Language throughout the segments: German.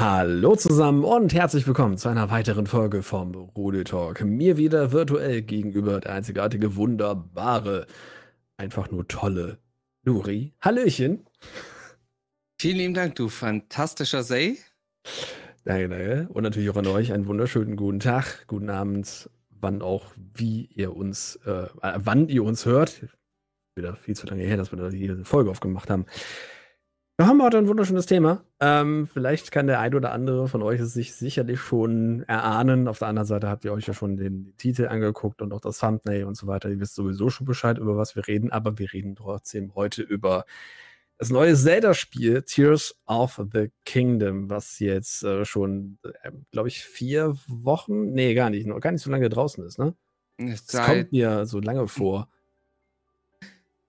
Hallo zusammen und herzlich willkommen zu einer weiteren Folge vom Rudel Talk. Mir wieder virtuell gegenüber der einzigartige, wunderbare, einfach nur tolle Luri. Hallöchen. Vielen lieben Dank, du fantastischer Say. Danke, danke. Und natürlich auch an euch einen wunderschönen guten Tag, guten Abend, wann auch, wie ihr uns, äh, wann ihr uns hört. Wieder viel zu lange her, dass wir da diese Folge aufgemacht haben. Wir haben heute ein wunderschönes Thema. Ähm, vielleicht kann der ein oder andere von euch es sich sicherlich schon erahnen. Auf der anderen Seite habt ihr euch ja schon den Titel angeguckt und auch das Thumbnail und so weiter. Ihr wisst sowieso schon Bescheid, über was wir reden, aber wir reden trotzdem heute über das neue Zelda-Spiel Tears of the Kingdom, was jetzt äh, schon, äh, glaube ich, vier Wochen, nee, gar nicht, noch gar nicht so lange draußen ist, ne? Es kommt mir so lange vor.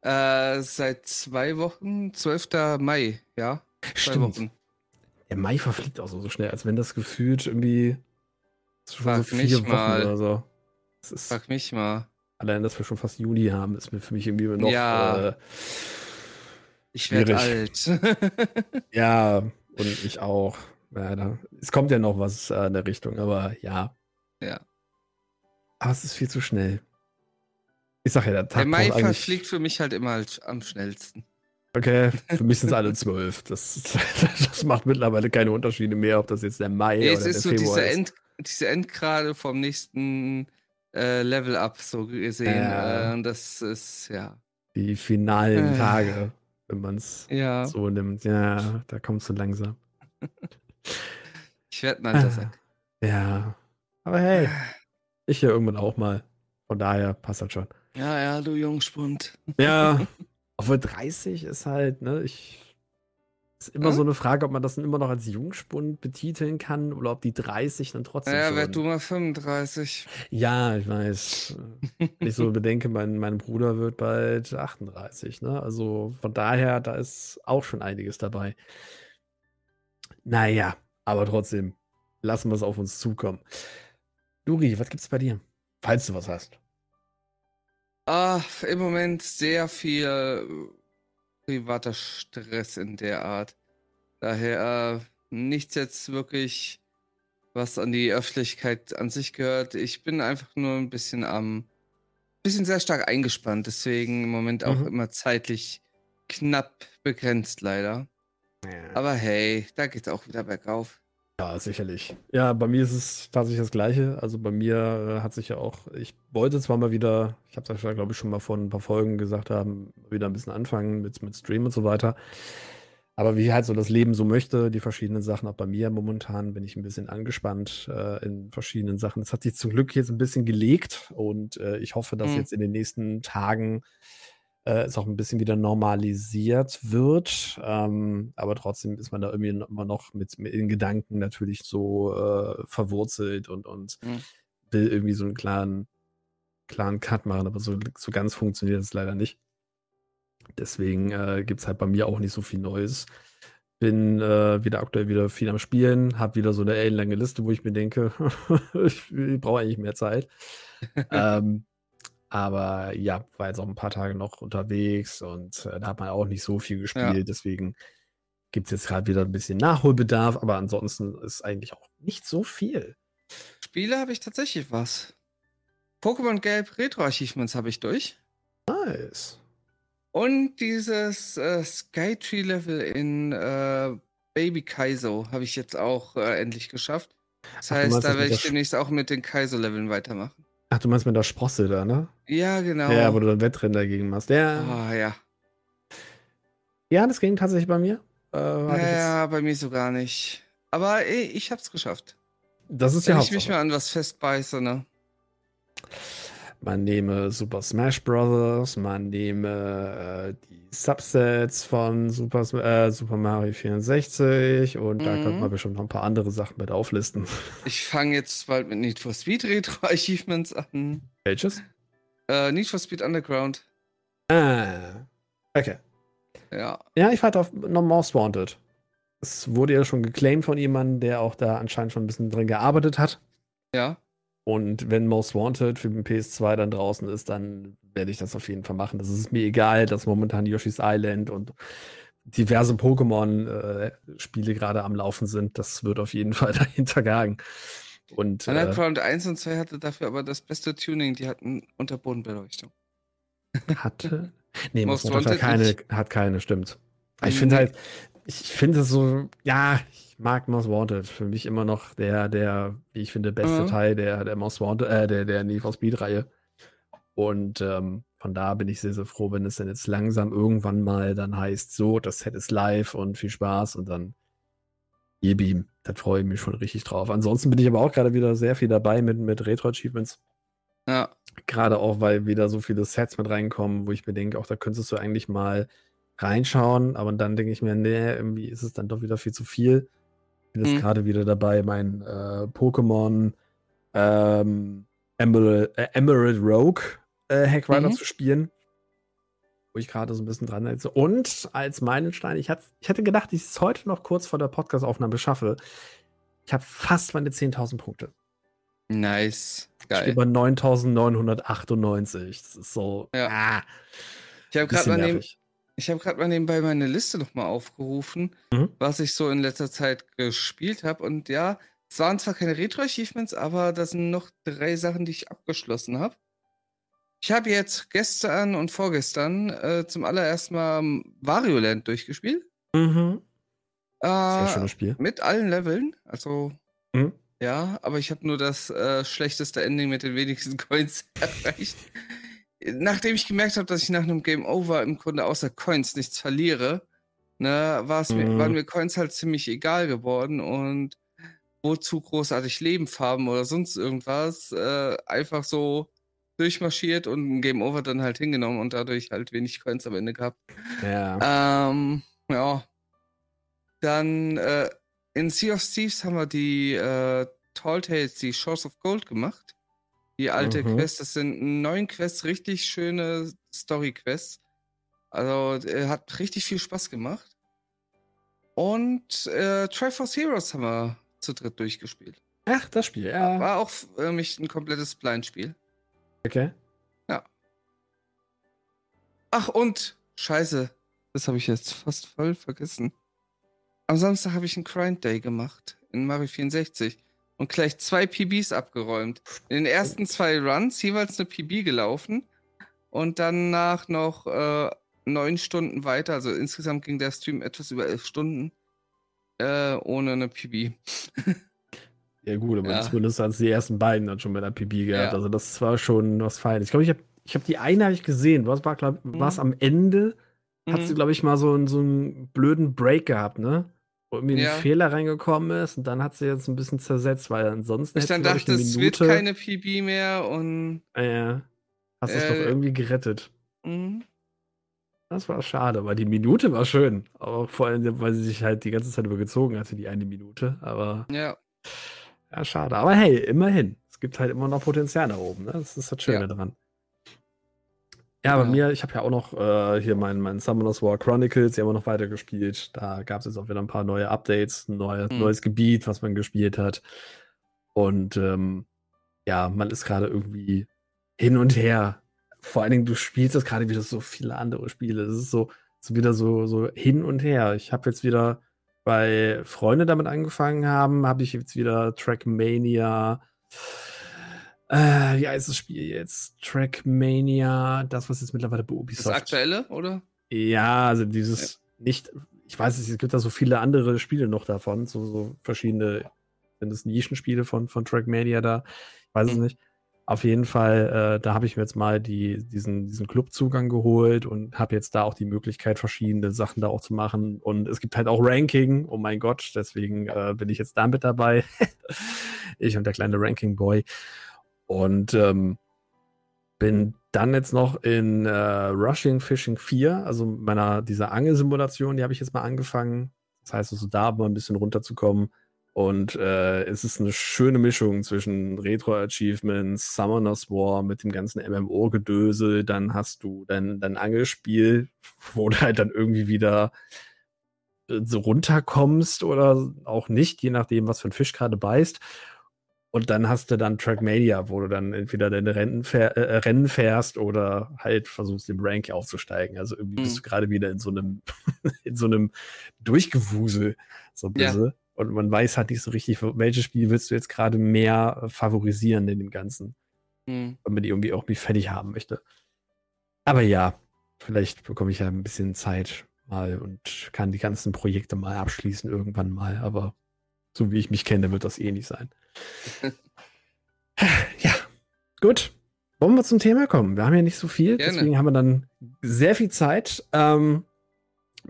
Äh, seit zwei Wochen, 12. Mai, ja. Zwei Stimmt. Wochen. Der Mai verfliegt auch so, so schnell, als wenn das gefühlt irgendwie schon Frag so vier Wochen mal. oder so. Frag mich mal. Allein, dass wir schon fast Juni haben, ist mir für mich irgendwie noch. Ja. Äh, ich werde alt. ja, und ich auch. Ja, da, es kommt ja noch was äh, in der Richtung, aber ja. Ja. Aber es ist viel zu schnell. Ich sag ja, der Tag Der Mai verfliegt für mich halt immer am schnellsten. Okay, für mich sind es alle zwölf. Das, das macht mittlerweile keine Unterschiede mehr, ob das jetzt der Mai ja, oder der so Februar diese ist. End, diese Endgrade vom nächsten äh, Level Up so gesehen. Äh, das ist, ja. Die finalen äh. Tage, wenn man es ja. so nimmt. Ja, da kommst du langsam. ich werde mal das. Ja. Aber hey, ich ja irgendwann auch mal. Von daher passt das schon. Ja, ja, du Jungspund. Ja, obwohl 30 ist halt, ne, ich. Ist immer hm? so eine Frage, ob man das immer noch als Jungspund betiteln kann oder ob die 30 dann trotzdem. Ja, werd du mal 35. Ja, ich weiß. Wenn ich so bedenke, mein, mein Bruder wird bald 38, ne? Also von daher, da ist auch schon einiges dabei. Naja, aber trotzdem, lassen wir es auf uns zukommen. Luri, was gibt's bei dir? Falls du was hast. Ah, im Moment sehr viel äh, privater Stress in der Art. Daher äh, nichts jetzt wirklich, was an die Öffentlichkeit an sich gehört. Ich bin einfach nur ein bisschen am, bisschen sehr stark eingespannt. Deswegen im Moment auch mhm. immer zeitlich knapp begrenzt leider. Ja. Aber hey, da geht's auch wieder bergauf. Ja, sicherlich. Ja, bei mir ist es tatsächlich das Gleiche. Also bei mir äh, hat sich ja auch, ich wollte zwar mal wieder, ich habe das ja, glaube ich, schon mal vor ein paar Folgen gesagt haben, wieder ein bisschen anfangen mit, mit Stream und so weiter. Aber wie halt so das Leben so möchte, die verschiedenen Sachen, auch bei mir momentan bin ich ein bisschen angespannt äh, in verschiedenen Sachen. Es hat sich zum Glück jetzt ein bisschen gelegt und äh, ich hoffe, dass mhm. jetzt in den nächsten Tagen äh, es auch ein bisschen wieder normalisiert wird. Ähm, aber trotzdem ist man da irgendwie immer noch mit, mit in Gedanken natürlich so äh, verwurzelt und, und mhm. will irgendwie so einen klaren, klaren Cut machen, aber so, so ganz funktioniert es leider nicht. Deswegen äh, gibt es halt bei mir auch nicht so viel Neues. Bin äh, wieder aktuell wieder viel am Spielen, habe wieder so eine ellenlange Liste, wo ich mir denke, ich, ich brauche eigentlich mehr Zeit. ähm, aber ja, war jetzt auch ein paar Tage noch unterwegs und äh, da hat man auch nicht so viel gespielt. Ja. Deswegen gibt es jetzt gerade wieder ein bisschen Nachholbedarf, aber ansonsten ist eigentlich auch nicht so viel. Spiele habe ich tatsächlich was. Pokémon Gelb Retro Achievements habe ich durch. Nice. Und dieses äh, Skytree Level in äh, Baby Kaizo habe ich jetzt auch äh, endlich geschafft. Das Ach, heißt, da werde ich demnächst auch mit den Kaizo-Leveln weitermachen. Ach, du meinst mit der Sprosse da, ne? Ja, genau. Ja, wo du dann Wettrennen dagegen machst. Ja. Oh, ja. Ja, das ging tatsächlich bei mir. Äh, ja, bei mir so gar nicht. Aber ey, ich hab's geschafft. Das ist ja Wenn ich mich mal an was festbeiße, ne? Man nehme Super Smash Bros., man nehme äh, die Subsets von Super, äh, Super Mario 64 und mhm. da könnte man bestimmt noch ein paar andere Sachen mit auflisten. Ich fange jetzt bald mit Need for Speed Retro Achievements an. Welches? Äh, Need for Speed Underground. Ah, okay. Ja. Ja, ich warte auf No Most Wanted. Es wurde ja schon geclaimed von jemandem, der auch da anscheinend schon ein bisschen drin gearbeitet hat. Ja. Und wenn Most Wanted für den PS2 dann draußen ist, dann werde ich das auf jeden Fall machen. Das ist mir egal, dass momentan Yoshi's Island und diverse Pokémon-Spiele äh, gerade am Laufen sind. Das wird auf jeden Fall dahinter gehangen. Und, Underground äh, 1 und 2 hatte dafür aber das beste Tuning. Die hatten Unterbodenbeleuchtung. Hatte? Nee, Most, Wanted keine, hat keine, stimmt. Ich finde halt, ich finde es so, ja, ich mag Most Wanted. Für mich immer noch der, der, wie ich finde, beste mhm. Teil der, der Most Wanted, äh, der, der Need for Speed-Reihe. Und ähm, von da bin ich sehr, sehr froh, wenn es dann jetzt langsam irgendwann mal dann heißt, so, das Set ist live und viel Spaß und dann gebe ihm. Da freue ich mich schon richtig drauf. Ansonsten bin ich aber auch gerade wieder sehr viel dabei mit, mit Retro-Achievements. Ja. Gerade auch, weil wieder so viele Sets mit reinkommen, wo ich mir denke, auch da könntest du eigentlich mal reinschauen, aber dann denke ich mir, nee, irgendwie ist es dann doch wieder viel zu viel. Ich bin jetzt mhm. gerade wieder dabei, mein äh, Pokémon ähm, Emerald, äh, Emerald Rogue äh, Hack Rider mhm. zu spielen. Wo ich gerade so ein bisschen dran sitze. Und als Meilenstein, ich, hat, ich hätte gedacht, ich es heute noch kurz vor der Podcast-Aufnahme schaffe. Ich habe fast meine 10.000 Punkte. Nice. Geil. Ich bei 9.998. Das ist so. Ja. Ah, ich habe gerade mal, neben, hab mal nebenbei meine Liste nochmal aufgerufen, mhm. was ich so in letzter Zeit gespielt habe. Und ja, es waren zwar keine Retro-Achievements, aber das sind noch drei Sachen, die ich abgeschlossen habe. Ich habe jetzt gestern und vorgestern äh, zum allerersten Mal Wario Land durchgespielt. Mhm. Äh, Sehr schönes Spiel. Mit allen Leveln. Also, mhm. ja, aber ich habe nur das äh, schlechteste Ending mit den wenigsten Coins erreicht. Nachdem ich gemerkt habe, dass ich nach einem Game Over im Grunde außer Coins nichts verliere, ne, mhm. mir, waren mir Coins halt ziemlich egal geworden und wozu großartig Lebenfarben oder sonst irgendwas, äh, einfach so durchmarschiert und ein Game Over dann halt hingenommen und dadurch halt wenig Coins am Ende gehabt. Ja. Ähm, ja. Dann äh, in Sea of Thieves haben wir die äh, Tall Tales, die Shores of Gold gemacht. Die alte mhm. Quest, das sind neun Quests, richtig schöne Story-Quests. Also äh, hat richtig viel Spaß gemacht. Und äh, Triforce Heroes haben wir zu dritt durchgespielt. Ach, das Spiel, ja. War auch für mich ein komplettes Blindspiel. Okay. Ja. Ach, und Scheiße, das habe ich jetzt fast voll vergessen. Am Samstag habe ich einen Grind Day gemacht in Mario 64 und gleich zwei PBs abgeräumt. In den ersten zwei Runs jeweils eine PB gelaufen und danach noch äh, neun Stunden weiter. Also insgesamt ging der Stream etwas über elf Stunden äh, ohne eine PB. Ja, gut, aber ja. zumindest als die ersten beiden dann schon mit der PB gehabt. Ja. Also, das war schon was Feines. Ich glaube, ich habe ich hab die eine habe ich gesehen. Was war, glaub, mhm. am Ende? Mhm. Hat sie, glaube ich, mal so, so einen blöden Break gehabt, ne? Wo irgendwie ja. ein Fehler reingekommen ist und dann hat sie jetzt ein bisschen zersetzt, weil ansonsten. Ich dann dachte, es wird keine PB mehr und. Ja. Hast äh, es doch irgendwie gerettet. Mhm. Das war schade, weil die Minute war schön. Auch vor allem, weil sie sich halt die ganze Zeit übergezogen hatte, die eine Minute. Aber. Ja. Ja, schade. Aber hey, immerhin. Es gibt halt immer noch Potenzial da oben. Ne? Das ist das Schöne ja. dran. Ja, bei ja. mir, ich habe ja auch noch äh, hier mein, mein Summoners War Chronicles, die haben wir noch weiter gespielt. Da gab es jetzt auch wieder ein paar neue Updates, ein neue, mhm. neues Gebiet, was man gespielt hat. Und ähm, ja, man ist gerade irgendwie hin und her. Vor allen Dingen, du spielst das gerade wieder so viele andere Spiele. Das ist so, so wieder so, so hin und her. Ich habe jetzt wieder weil Freunde damit angefangen haben, habe ich jetzt wieder Trackmania. Äh, wie heißt das Spiel jetzt? Trackmania, das, was jetzt mittlerweile bei Ubisoft. Das aktuelle, oder? Ja, also dieses ja. nicht, ich weiß es, es gibt da so viele andere Spiele noch davon, so, so verschiedene, sind es Nischenspiele von, von Trackmania da? Ich weiß mhm. es nicht. Auf jeden Fall, äh, da habe ich mir jetzt mal die, diesen, diesen Clubzugang geholt und habe jetzt da auch die Möglichkeit, verschiedene Sachen da auch zu machen. Und es gibt halt auch Ranking, oh mein Gott, deswegen äh, bin ich jetzt da mit dabei. ich und der kleine Ranking-Boy. Und ähm, bin dann jetzt noch in äh, Rushing Fishing 4, also meiner dieser Angelsimulation, die habe ich jetzt mal angefangen. Das heißt, also da mal ein bisschen runterzukommen. Und äh, es ist eine schöne Mischung zwischen Retro-Achievements, Summoners War mit dem ganzen MMO-Gedösel. Dann hast du dein, dein Angelspiel, wo du halt dann irgendwie wieder äh, so runterkommst oder auch nicht, je nachdem, was für ein Fisch gerade beißt. Und dann hast du dann Trackmania, wo du dann entweder deine Rennen, fähr, äh, Rennen fährst oder halt versuchst, im Rank aufzusteigen. Also irgendwie mhm. bist du gerade wieder in so einem, in so einem Durchgewusel, so bisschen. Ja. Und man weiß halt nicht so richtig, welches Spiel willst du jetzt gerade mehr favorisieren in dem Ganzen. Mhm. Wenn man die irgendwie auch nicht fertig haben möchte. Aber ja, vielleicht bekomme ich ja ein bisschen Zeit mal und kann die ganzen Projekte mal abschließen irgendwann mal. Aber so wie ich mich kenne, wird das eh nicht sein. ja, gut. Wollen wir zum Thema kommen? Wir haben ja nicht so viel, Gerne. deswegen haben wir dann sehr viel Zeit. Ähm,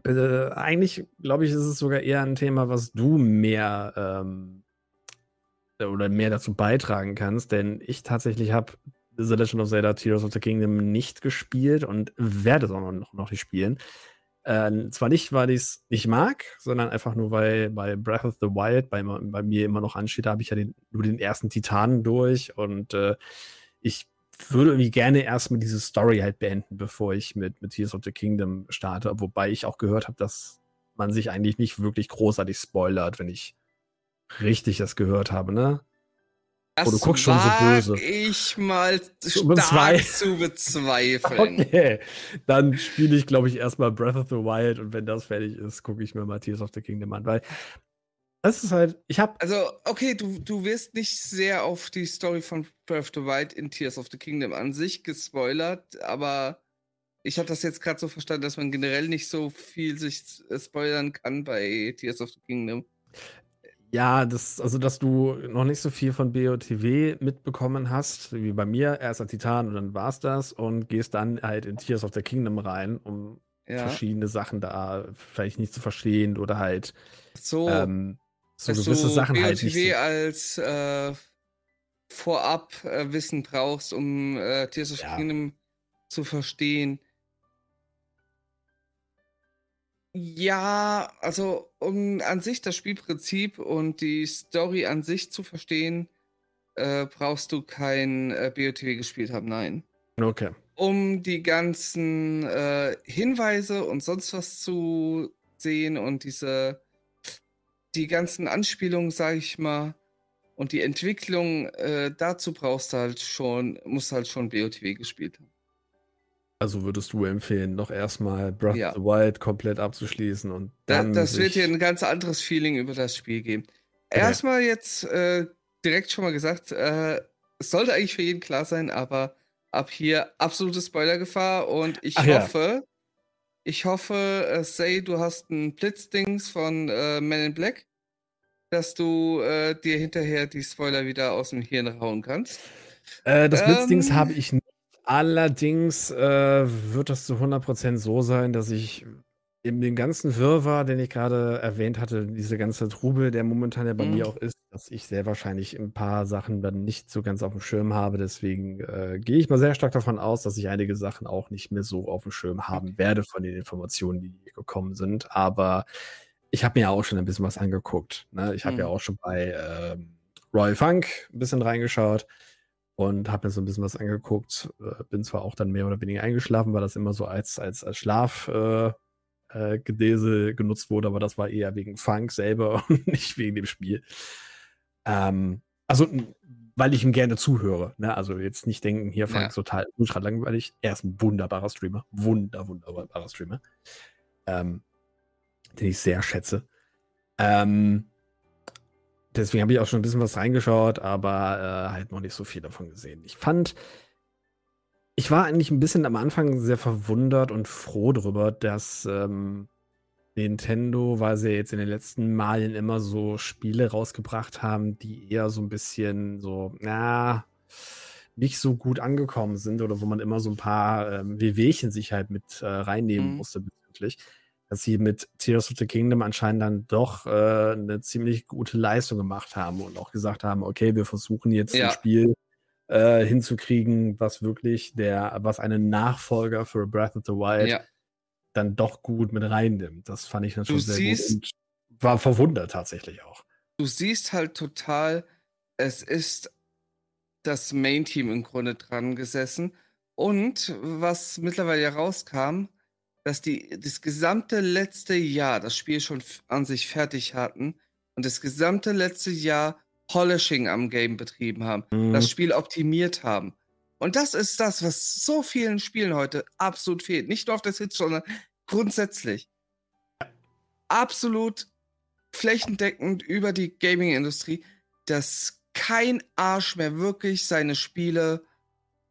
äh, eigentlich, glaube ich, ist es sogar eher ein Thema, was du mehr ähm, oder mehr dazu beitragen kannst, denn ich tatsächlich habe The Legend of Zelda Tears of the Kingdom nicht gespielt und werde es auch noch, noch nicht spielen. Äh, zwar nicht, weil ich es nicht mag, sondern einfach nur, weil bei Breath of the Wild bei, bei mir immer noch ansteht, da habe ich ja den, nur den ersten Titanen durch und äh, ich würde irgendwie gerne erstmal diese Story halt beenden, bevor ich mit, mit Tears of the Kingdom starte. Wobei ich auch gehört habe, dass man sich eigentlich nicht wirklich großartig spoilert, wenn ich richtig das gehört habe, ne? Das oh, du guckst schon so böse. ich mal stark zu bezweifeln. Okay, dann spiele ich, glaube ich, erstmal Breath of the Wild und wenn das fertig ist, gucke ich mir mal Tears of the Kingdom an, weil das ist halt, ich habe. Also, okay, du, du wirst nicht sehr auf die Story von Breath of the Wild in Tears of the Kingdom an sich gespoilert, aber ich habe das jetzt gerade so verstanden, dass man generell nicht so viel sich spoilern kann bei Tears of the Kingdom. Ja, das, also dass du noch nicht so viel von BOTW mitbekommen hast, wie bei mir, erst als Titan und dann war's das und gehst dann halt in Tears of the Kingdom rein, um ja. verschiedene Sachen da vielleicht nicht zu verstehen oder halt so, ähm, so gewisse Sachen BOTW halt nicht so. als äh, vorab äh, Wissen brauchst, um äh, Tears of the ja. Kingdom zu verstehen. Ja, also um an sich das Spielprinzip und die Story an sich zu verstehen, äh, brauchst du kein äh, BOTW gespielt haben, nein. Okay. Um die ganzen äh, Hinweise und sonst was zu sehen und diese, die ganzen Anspielungen, sag ich mal, und die Entwicklung, äh, dazu brauchst du halt schon, musst halt schon BOTW gespielt haben. Also würdest du empfehlen, noch erstmal Breath ja. of the Wild komplett abzuschließen und dann. Da, das wird dir ein ganz anderes Feeling über das Spiel geben. Okay. Erstmal jetzt äh, direkt schon mal gesagt, äh, es sollte eigentlich für jeden klar sein, aber ab hier absolute Spoilergefahr und ich Ach, hoffe, ja. ich hoffe, äh, Say, du hast ein Blitzdings von äh, Men in Black, dass du äh, dir hinterher die Spoiler wieder aus dem Hirn rauen kannst. Äh, das Blitzdings ähm, habe ich nicht Allerdings äh, wird das zu 100% so sein, dass ich in dem ganzen Wirrwarr, den ich gerade erwähnt hatte, diese ganze Trubel, der momentan ja bei mhm. mir auch ist, dass ich sehr wahrscheinlich ein paar Sachen dann nicht so ganz auf dem Schirm habe. Deswegen äh, gehe ich mal sehr stark davon aus, dass ich einige Sachen auch nicht mehr so auf dem Schirm haben werde von den Informationen, die gekommen sind. Aber ich habe mir ja auch schon ein bisschen was angeguckt. Ne? Ich habe mhm. ja auch schon bei ähm, Royal Funk ein bisschen reingeschaut und habe mir so ein bisschen was angeguckt. Äh, bin zwar auch dann mehr oder weniger eingeschlafen, weil das immer so als, als, als Schlafgedese äh, äh, genutzt wurde, aber das war eher wegen Funk selber und nicht wegen dem Spiel. Ähm, also, weil ich ihm gerne zuhöre. Ne? Also jetzt nicht denken, hier Funk ja. total ultra langweilig. Er ist ein wunderbarer Streamer. Wunder, wunderbarer Streamer. Ähm, den ich sehr schätze. Ähm, deswegen habe ich auch schon ein bisschen was reingeschaut, aber äh, halt noch nicht so viel davon gesehen. Ich fand, ich war eigentlich ein bisschen am Anfang sehr verwundert und froh darüber, dass ähm, Nintendo, weil sie jetzt in den letzten Malen immer so Spiele rausgebracht haben, die eher so ein bisschen so, na, nicht so gut angekommen sind oder wo man immer so ein paar ähm, Wehwehchen sich halt mit äh, reinnehmen mhm. musste bezüglich dass sie mit Tears of the Kingdom anscheinend dann doch äh, eine ziemlich gute Leistung gemacht haben und auch gesagt haben, okay, wir versuchen jetzt ja. ein Spiel äh, hinzukriegen, was wirklich der, was einen Nachfolger für Breath of the Wild ja. dann doch gut mit reinnimmt. Das fand ich natürlich sehr siehst, gut und war verwundert tatsächlich auch. Du siehst halt total, es ist das Main-Team im Grunde dran gesessen. Und was mittlerweile rauskam, dass die das gesamte letzte Jahr das Spiel schon an sich fertig hatten und das gesamte letzte Jahr Polishing am Game betrieben haben, Mhm. das Spiel optimiert haben. Und das ist das, was so vielen Spielen heute absolut fehlt. Nicht nur auf der Switch, sondern grundsätzlich. Absolut flächendeckend über die Gaming-Industrie, dass kein Arsch mehr wirklich seine Spiele,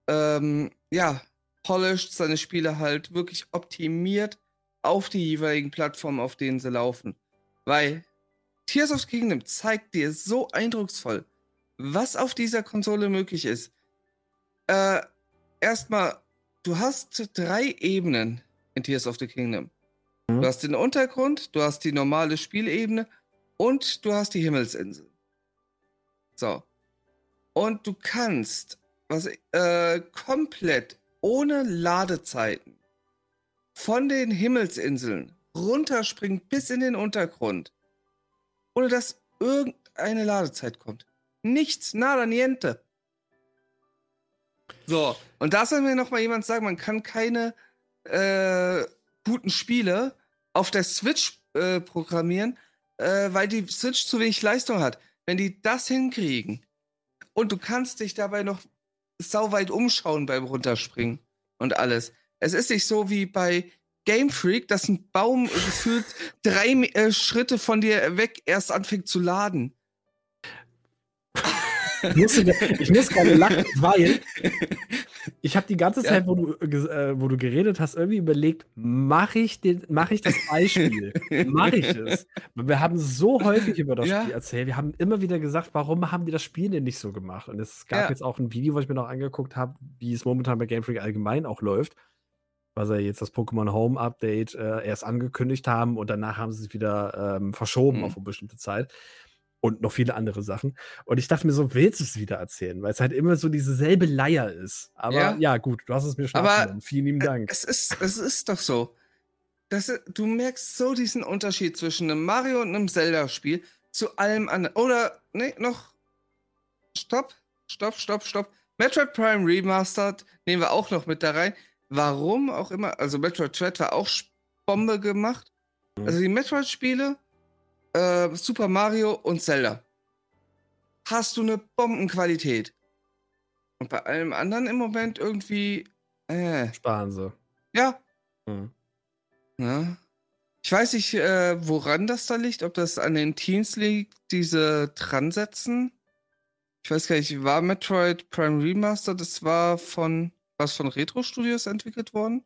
ähm, ja, polished, seine Spiele halt wirklich optimiert auf die jeweiligen Plattformen, auf denen sie laufen. Weil Tears of the Kingdom zeigt dir so eindrucksvoll, was auf dieser Konsole möglich ist. Äh, erstmal, du hast drei Ebenen in Tears of the Kingdom. Mhm. Du hast den Untergrund, du hast die normale Spielebene und du hast die Himmelsinsel. So. Und du kannst was, äh, komplett ohne Ladezeiten von den Himmelsinseln runterspringen bis in den Untergrund, ohne dass irgendeine Ladezeit kommt. Nichts, nada, niente. So, und da soll mir noch mal jemand sagen, man kann keine äh, guten Spiele auf der Switch äh, programmieren, äh, weil die Switch zu wenig Leistung hat. Wenn die das hinkriegen und du kannst dich dabei noch sauweit umschauen beim Runterspringen und alles. Es ist nicht so wie bei Game Freak, dass ein Baum gefühlt drei äh, Schritte von dir weg erst anfängt zu laden. Ich, musste, ich muss gerade lachen, weil ich habe die ganze Zeit, wo, du, äh, wo du geredet hast, irgendwie überlegt, mache ich, mach ich das Beispiel? mache ich es? Wir haben so häufig über das Ja. Spiel erzählt. Wir haben immer wieder gesagt, warum haben die das Spiel denn nicht so gemacht? Und es gab Ja. jetzt auch ein Video, was ich mir noch angeguckt habe, wie es momentan bei Game Freak allgemein auch läuft. Was ja jetzt das Pokémon Home Update äh, erst angekündigt haben und danach haben sie es wieder ähm, verschoben Mhm. auf eine bestimmte Zeit und noch viele andere Sachen. Und ich dachte mir so, willst du es wieder erzählen? Weil es halt immer so dieselbe Leier ist. Aber ja, Ja. gut, du hast es mir schon Aber. Vielen lieben Dank. Es ist, es ist doch so. Das, du merkst so diesen Unterschied zwischen einem Mario und einem Zelda-Spiel zu allem anderen. Oder, nee, noch. Stopp, stopp, stopp, stopp. Metroid Prime Remastered nehmen wir auch noch mit da rein. Warum auch immer, also Metroid Dread war auch Bombe gemacht. Mhm. Also die Metroid-Spiele, äh, Super Mario und Zelda. Hast du eine Bombenqualität. Und bei allem anderen im Moment irgendwie, äh, Sparen sie. ja, Mhm. ja. Ich weiß nicht, äh, woran das da liegt, ob das an den Teams liegt, diese dran setzen. Ich weiß gar nicht, war Metroid Prime Remaster, das war von, was von Retro Studios entwickelt worden?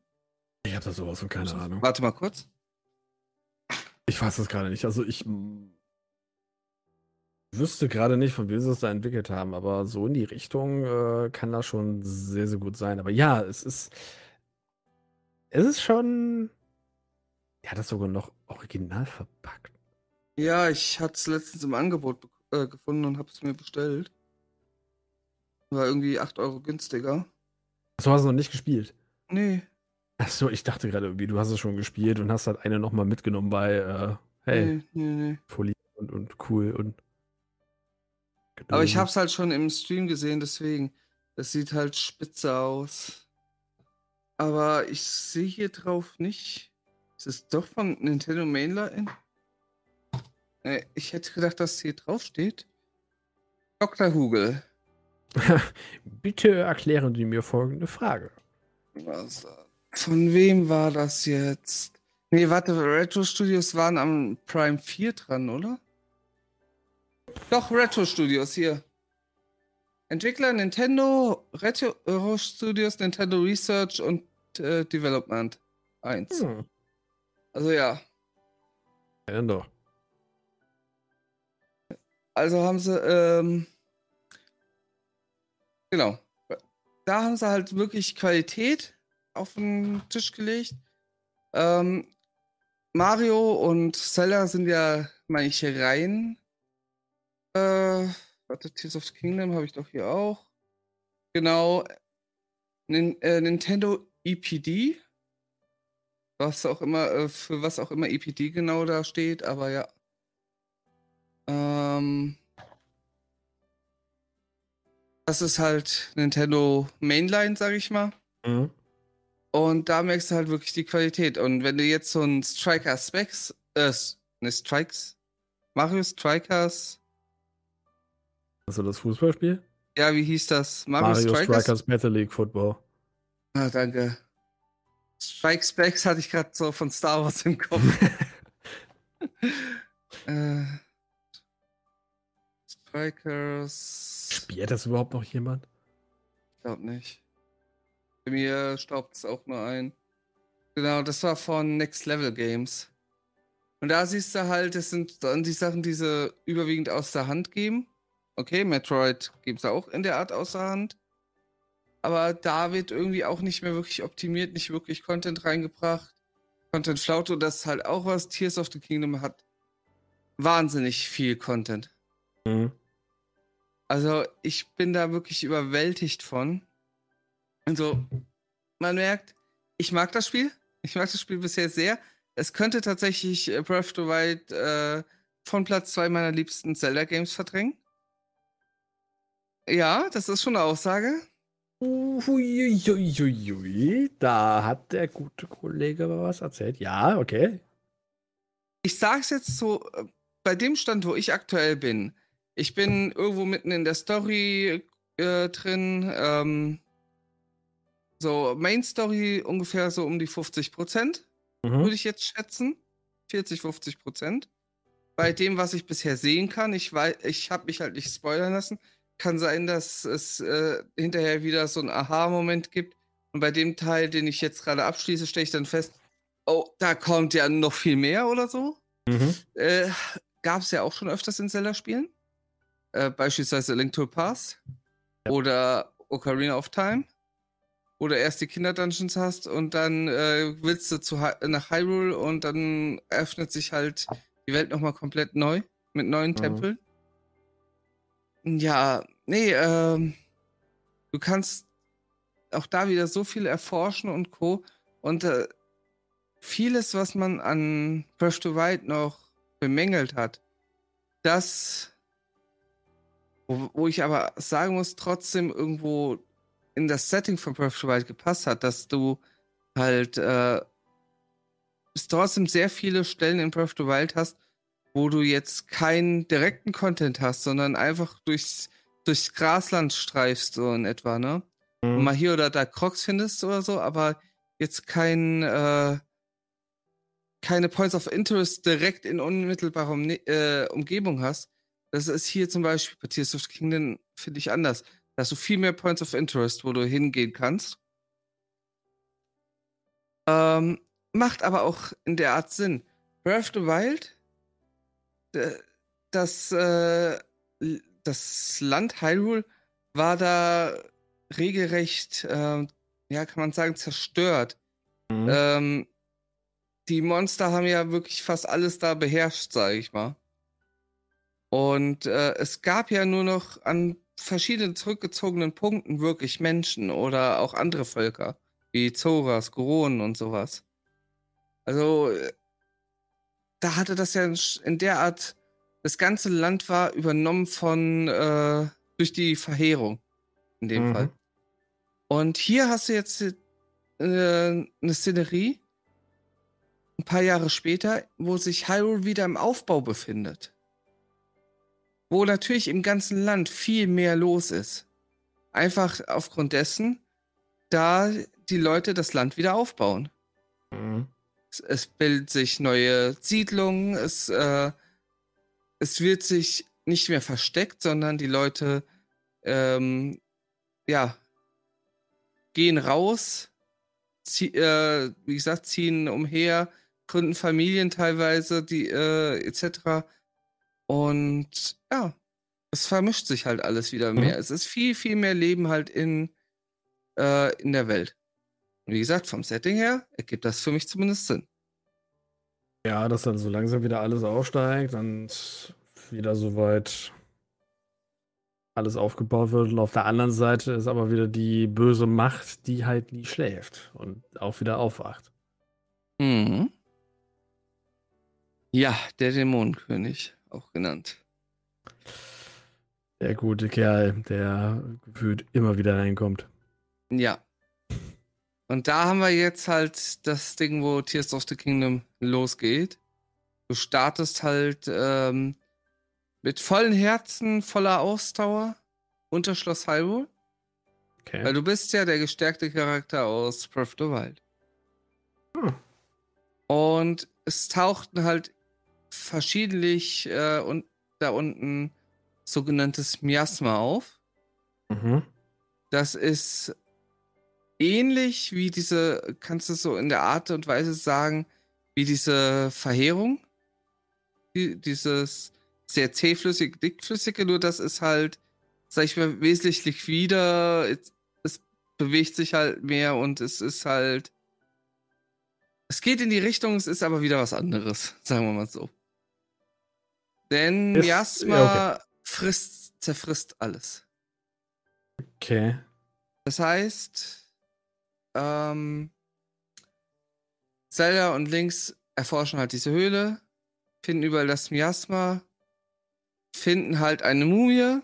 Ich habe da sowas von keine Ahnung. Warte mal kurz. Ich weiß das gerade nicht. Also ich wüsste gerade nicht, von wem sie es da entwickelt haben, aber so in die Richtung äh, kann das schon sehr, sehr gut sein. Aber ja, es ist. Es ist schon. Er hat das sogar noch original verpackt. Ja, ich hatte es letztens im Angebot äh, gefunden und habe es mir bestellt. War irgendwie 8 Euro günstiger. So hast du noch nicht gespielt. Nee, Achso, ich dachte gerade irgendwie, du hast es schon gespielt und hast halt eine nochmal mitgenommen bei, äh, hey, nee, nee, nee. Folie und, und cool und. Aber ich Geduldig. hab's halt schon im Stream gesehen, deswegen. Das sieht halt spitze aus. Aber ich sehe hier drauf nicht. Ist es doch von Nintendo Mainline? Äh, ich hätte gedacht, dass hier drauf steht. Dr. Hugel. Bitte erklären Sie mir folgende Frage. Was, von wem war das jetzt? Nee, warte, Retro Studios waren am Prime 4 dran, oder? Doch, Retro Studios hier. Entwickler Nintendo, Retro Studios, Nintendo Research und äh, Development 1. Hm. Also ja, Ja, doch. also haben sie, ähm, genau. Da haben sie halt wirklich Qualität auf den Tisch gelegt. Ähm, Mario und Zelda sind ja manche Reihen. Äh, warte, Tears of the Kingdom habe ich doch hier auch. Genau. Nin äh, Nintendo EPD. Was auch immer, äh, für was auch immer EPD genau da steht, aber ja. Ähm, das ist halt Nintendo Mainline, sag ich mal. Mhm. Und da merkst du halt wirklich die Qualität. Und wenn du jetzt so ein Striker Specs, äh, ne, Strikes, Mario Strikers Hast du das Fußballspiel? Ja, wie hieß das? Mario, Mario Strikers? Strikers Battle League Football. Ah, danke. Strike Specs hatte ich gerade so von Star Wars im Kopf. äh, Strikers. Spielt das überhaupt noch jemand? Ich glaube nicht. Bei mir staubt es auch nur ein. Genau, das war von Next Level Games. Und da siehst du halt, das sind dann die Sachen, die sie überwiegend aus der Hand geben. Okay, Metroid gibt es auch in der Art aus der Hand. Aber da wird irgendwie auch nicht mehr wirklich optimiert, nicht wirklich Content reingebracht. Content Flaute, das ist halt auch was. Tears of the Kingdom hat wahnsinnig viel Content. Mhm. Also ich bin da wirklich überwältigt von. Also man merkt, ich mag das Spiel. Ich mag das Spiel bisher sehr. Es könnte tatsächlich äh, Breath of the Wild äh, von Platz 2 meiner liebsten Zelda-Games verdrängen. Ja, das ist schon eine Aussage. Uiuiuiui, da hat der gute Kollege was erzählt. Ja, okay. Ich sag's jetzt so, äh, bei dem Stand, wo ich aktuell bin, ich bin irgendwo mitten in der Story äh, drin, ähm, so Main Story ungefähr so um die 50 Prozent, mhm. würde ich jetzt schätzen. 40, 50 Prozent. Bei dem, was ich bisher sehen kann, ich, ich habe mich halt nicht spoilern lassen, kann sein, dass es äh, hinterher wieder so einen Aha-Moment gibt. Und bei dem Teil, den ich jetzt gerade abschließe, stelle ich dann fest, oh, da kommt ja noch viel mehr oder so. Mhm. Äh, Gab es ja auch schon öfters in Zelda-Spielen. Äh, beispielsweise Link to Pass ja. oder Ocarina of Time. Oder erst die Kinder-Dungeons hast und dann äh, willst du zu, nach Hyrule und dann öffnet sich halt die Welt nochmal komplett neu mit neuen mhm. Tempeln. Ja, nee, ähm, du kannst auch da wieder so viel erforschen und Co. Und äh, vieles, was man an Breath to Wild noch bemängelt hat, das, wo, wo, ich aber sagen muss, trotzdem irgendwo in das Setting von Breath to Wild gepasst hat, dass du halt äh, trotzdem sehr viele Stellen in Breath to Wild hast, wo du jetzt keinen direkten Content hast, sondern einfach durchs, durchs Grasland streifst, so in etwa, ne? Mhm. Und mal hier oder da Crocs findest oder so, aber jetzt kein, äh, keine Points of Interest direkt in unmittelbarer um, äh, Umgebung hast. Das ist hier zum Beispiel bei Tears of the Kingdom, finde ich anders. Da hast du viel mehr Points of Interest, wo du hingehen kannst. Ähm, macht aber auch in der Art Sinn. Breath of the Wild das, äh, das Land Hyrule war da regelrecht, äh, ja, kann man sagen, zerstört. Mhm. Ähm, die Monster haben ja wirklich fast alles da beherrscht, sage ich mal. Und äh, es gab ja nur noch an verschiedenen zurückgezogenen Punkten wirklich Menschen oder auch andere Völker, wie Zoras, Goronen und sowas. Also äh, da hatte das ja in der Art, das ganze Land war übernommen von, äh, durch die Verheerung, in dem mhm. Fall. Und hier hast du jetzt äh, eine Szenerie, ein paar Jahre später, wo sich Hyrule wieder im Aufbau befindet. Wo natürlich im ganzen Land viel mehr los ist. Einfach aufgrund dessen, da die Leute das Land wieder aufbauen. Mhm es bilden sich neue Siedlungen, es, äh, es wird sich nicht mehr versteckt, sondern die Leute, ähm, ja, gehen raus, zieh, äh, wie gesagt, ziehen umher, gründen Familien teilweise, die, äh, etc. Und ja, es vermischt sich halt alles wieder mhm. mehr. Mhm. Es ist viel, viel mehr Leben halt in, äh, in der Welt. Und wie gesagt, vom Setting her ergibt das für mich zumindest Sinn. Ja, dass dann so langsam wieder alles aufsteigt und wieder soweit alles aufgebaut wird. Und auf der anderen Seite ist aber wieder die böse Macht, die halt nie schläft und auch wieder aufwacht. Mhm. Ja, der Dämonenkönig, auch genannt. Der gute Kerl, der gefühlt immer wieder reinkommt. Ja, und da haben wir jetzt halt das Ding, wo Tears of the Kingdom losgeht. Du startest halt ähm, mit vollen Herzen, voller Ausdauer unter Schloss Hyrule. Okay. Weil du bist ja der gestärkte Charakter aus Breath of the Wild. Hm. Und es tauchten halt verschiedentlich äh, und da unten sogenanntes Miasma auf. Mhm. Das ist ähnlich wie diese, kannst du so in der Art und Weise sagen, wie diese Verheerung. Die, dieses sehr zähflüssige, dickflüssige, nur das ist halt, sag ich mal, wesentlich liquider. Es, es bewegt sich halt mehr und es ist halt. Es geht in die Richtung, es ist aber wieder was anderes, sagen wir mal so. Denn Miasma ja, okay. frisst, zerfrisst alles. Okay. Das heißt, ähm, Zelda und Links erforschen halt diese Höhle, finden überall das Miasma, finden halt eine Mumie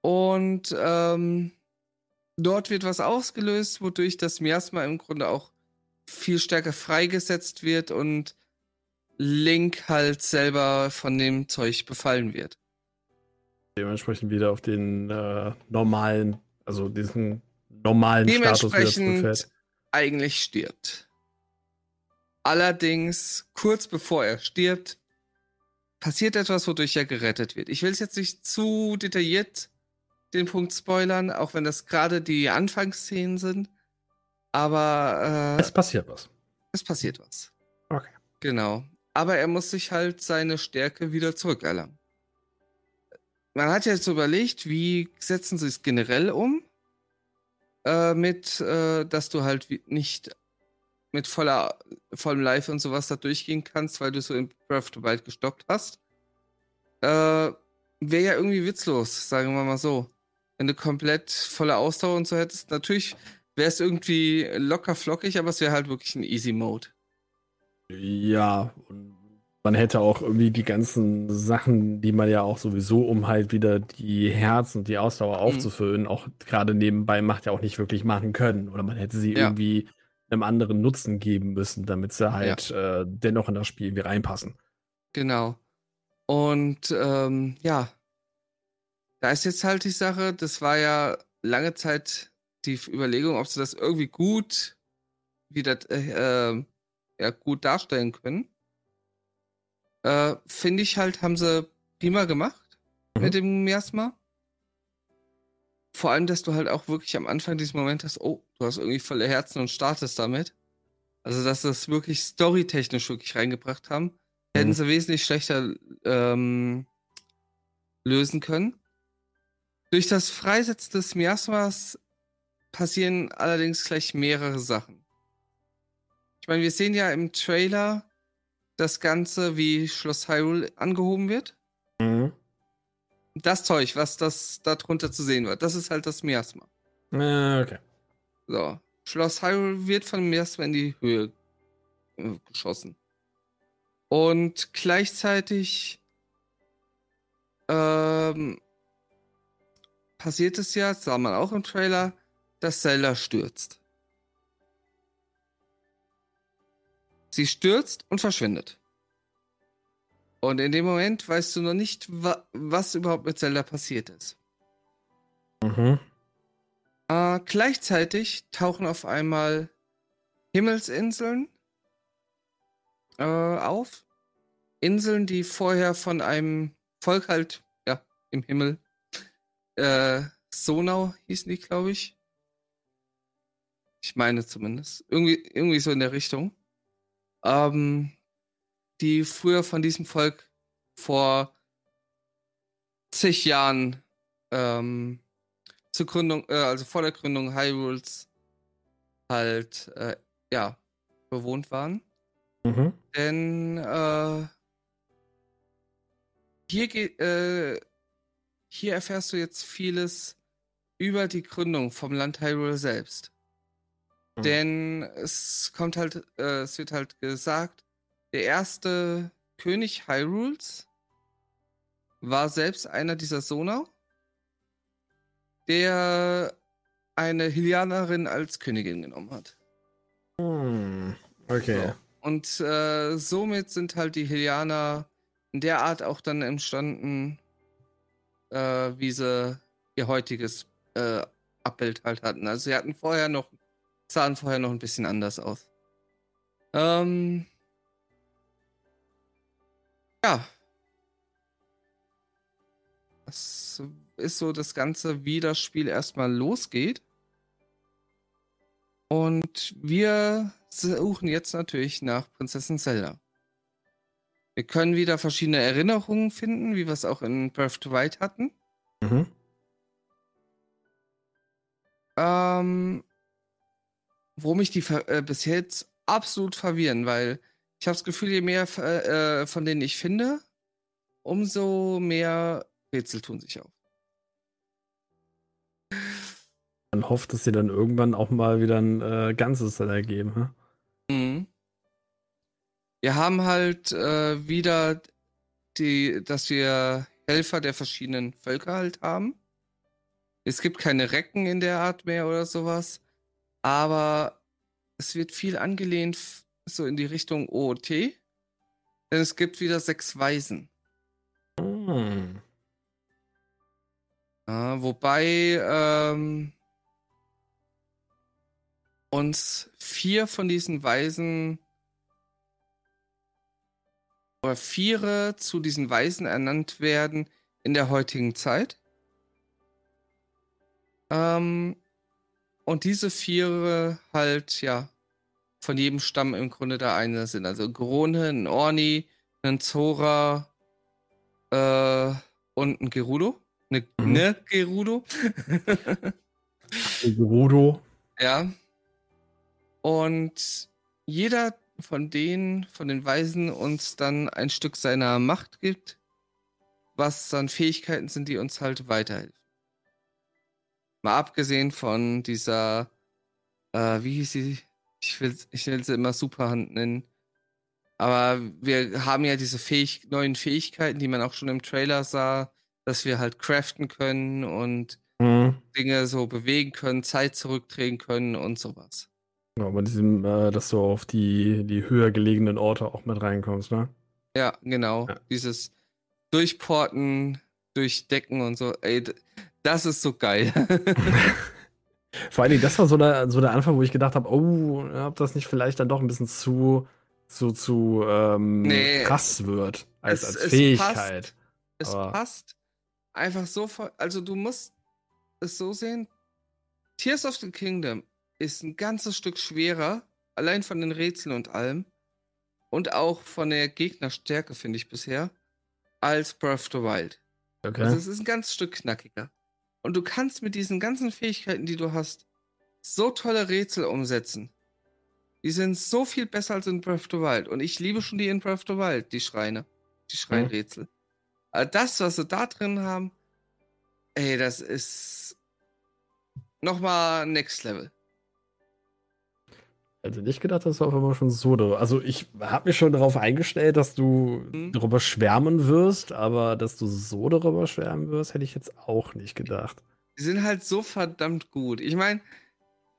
und ähm, dort wird was ausgelöst, wodurch das Miasma im Grunde auch viel stärker freigesetzt wird und Link halt selber von dem Zeug befallen wird. Dementsprechend wieder auf den äh, normalen, also diesen normalen Status wieder eigentlich stirbt. Allerdings, kurz bevor er stirbt, passiert etwas, wodurch er gerettet wird. Ich will es jetzt nicht zu detailliert den Punkt spoilern, auch wenn das gerade die Anfangsszenen sind. Aber äh, es passiert was. Es passiert was. Okay. Genau aber er muss sich halt seine Stärke wieder zurückerlangen. Man hat jetzt überlegt, wie setzen sie es generell um, äh, mit, äh, dass du halt nicht mit voller, vollem Life und sowas da durchgehen kannst, weil du so in Breath of the gestoppt hast. Äh, Wäre ja irgendwie witzlos, sagen wir mal so. Wenn du komplett voller Ausdauer und so hättest, natürlich wäre es irgendwie locker flockig, aber es wäre halt wirklich ein Easy Mode. Ja, und man hätte auch irgendwie die ganzen Sachen, die man ja auch sowieso, um halt wieder die Herz und die Ausdauer mhm. aufzufüllen, auch gerade nebenbei macht, ja auch nicht wirklich machen können. Oder man hätte sie ja. irgendwie einem anderen Nutzen geben müssen, damit sie halt ja. äh, dennoch in das Spiel irgendwie reinpassen. Genau. Und ähm, ja, da ist jetzt halt die Sache, das war ja lange Zeit die Überlegung, ob sie das irgendwie gut wieder äh, äh ja, gut darstellen können. Äh, Finde ich halt, haben sie prima gemacht mhm. mit dem Miasma. Vor allem, dass du halt auch wirklich am Anfang diesen Moment hast, oh, du hast irgendwie volle Herzen und startest damit. Also, dass sie das wirklich storytechnisch wirklich reingebracht haben, mhm. hätten sie wesentlich schlechter ähm, lösen können. Durch das Freisetzen des Miasmas passieren allerdings gleich mehrere Sachen. Ich meine, wir sehen ja im Trailer das Ganze, wie Schloss Hyrule angehoben wird. Mhm. Das Zeug, was das da drunter zu sehen wird, das ist halt das Miasma. Äh, okay. So. Schloss Hyrule wird von Miasma in die Höhe äh, geschossen. Und gleichzeitig ähm, passiert es ja, das sah man auch im Trailer, dass Zelda stürzt. Sie stürzt und verschwindet. Und in dem Moment weißt du noch nicht, wa was überhaupt mit Zelda passiert ist. Mhm. Äh, gleichzeitig tauchen auf einmal Himmelsinseln äh, auf. Inseln, die vorher von einem Volk halt, ja, im Himmel, äh, Sonau hießen die, glaube ich. Ich meine zumindest. Irgendwie, irgendwie so in der Richtung ähm, die früher von diesem Volk vor zig Jahren ähm, zur Gründung, äh, also vor der Gründung Hyrules halt, äh, ja, bewohnt waren. Mhm. Denn äh, hier geht, äh, hier erfährst du jetzt vieles über die Gründung vom Land Hyrule selbst. Mhm. Denn es kommt halt, äh, es wird halt gesagt, der erste König Hyrules war selbst einer dieser Sonau, der eine Hylianerin als Königin genommen hat. Hm, okay. So. Und äh, somit sind halt die Hylianer in der Art auch dann entstanden, äh, wie sie ihr heutiges äh, Abbild halt hatten. Also sie hatten vorher noch, sahen vorher noch ein bisschen anders aus. Ähm, ja. Das ist so das Ganze, wie das Spiel erstmal losgeht. Und wir suchen jetzt natürlich nach Prinzessin Zelda. Wir können wieder verschiedene Erinnerungen finden, wie wir es auch in Breath of the Wild hatten. Mhm. Ähm, wo mich die äh, bis jetzt absolut verwirren, weil ich habe das Gefühl, je mehr äh, von denen ich finde, umso mehr Rätsel tun sich auf. Man hofft, dass sie dann irgendwann auch mal wieder ein äh, ganzes dann ergeben. Hm? Mhm. Wir haben halt äh, wieder die, dass wir Helfer der verschiedenen Völker halt haben. Es gibt keine Recken in der Art mehr oder sowas. Aber es wird viel angelehnt so in die Richtung OOT. Denn es gibt wieder sechs Weisen. Hm. Ja, wobei ähm, uns vier von diesen Weisen oder viere zu diesen Weisen ernannt werden in der heutigen Zeit. Ähm, und diese Viere halt, ja, von jedem Stamm im Grunde der eine sind. Also Grone, ein Orni, ein Zora äh, und ein Gerudo. Ne, mhm. ne Gerudo. Gerudo. Ja. Und jeder von denen, von den Weisen, uns dann ein Stück seiner Macht gibt, was dann Fähigkeiten sind, die uns halt weiterhelfen. Mal abgesehen von dieser, äh, wie hieß sie? Ich will, ich will sie immer Superhand nennen. Aber wir haben ja diese Fähig neuen Fähigkeiten, die man auch schon im Trailer sah, dass wir halt craften können und mhm. Dinge so bewegen können, Zeit zurückdrehen können und sowas. Ja, aber diesem, äh, dass du auf die, die höher gelegenen Orte auch mit reinkommst, ne? Ja, genau. Ja. Dieses Durchporten, Durchdecken und so. Ey, das ist so geil. Vor allen Dingen, das war so der, so der Anfang, wo ich gedacht habe, oh, ob das nicht vielleicht dann doch ein bisschen zu, zu, zu ähm, nee, krass wird als, es, als Fähigkeit. Es passt, es passt einfach so, also du musst es so sehen, Tears of the Kingdom ist ein ganzes Stück schwerer, allein von den Rätseln und allem. Und auch von der Gegnerstärke, finde ich bisher, als Breath of the Wild. Okay. Also es ist ein ganzes Stück knackiger. Und du kannst mit diesen ganzen Fähigkeiten, die du hast, so tolle Rätsel umsetzen. Die sind so viel besser als in Breath of the Wild. Und ich liebe schon die in Breath of the Wild, die Schreine. Die Schreinrätsel. Mhm. Also das, was sie da drin haben, ey, das ist nochmal Next Level. Also nicht gedacht, dass du auf einmal schon so. Also ich habe mich schon darauf eingestellt, dass du mhm. darüber schwärmen wirst, aber dass du so darüber schwärmen wirst, hätte ich jetzt auch nicht gedacht. Die sind halt so verdammt gut. Ich meine,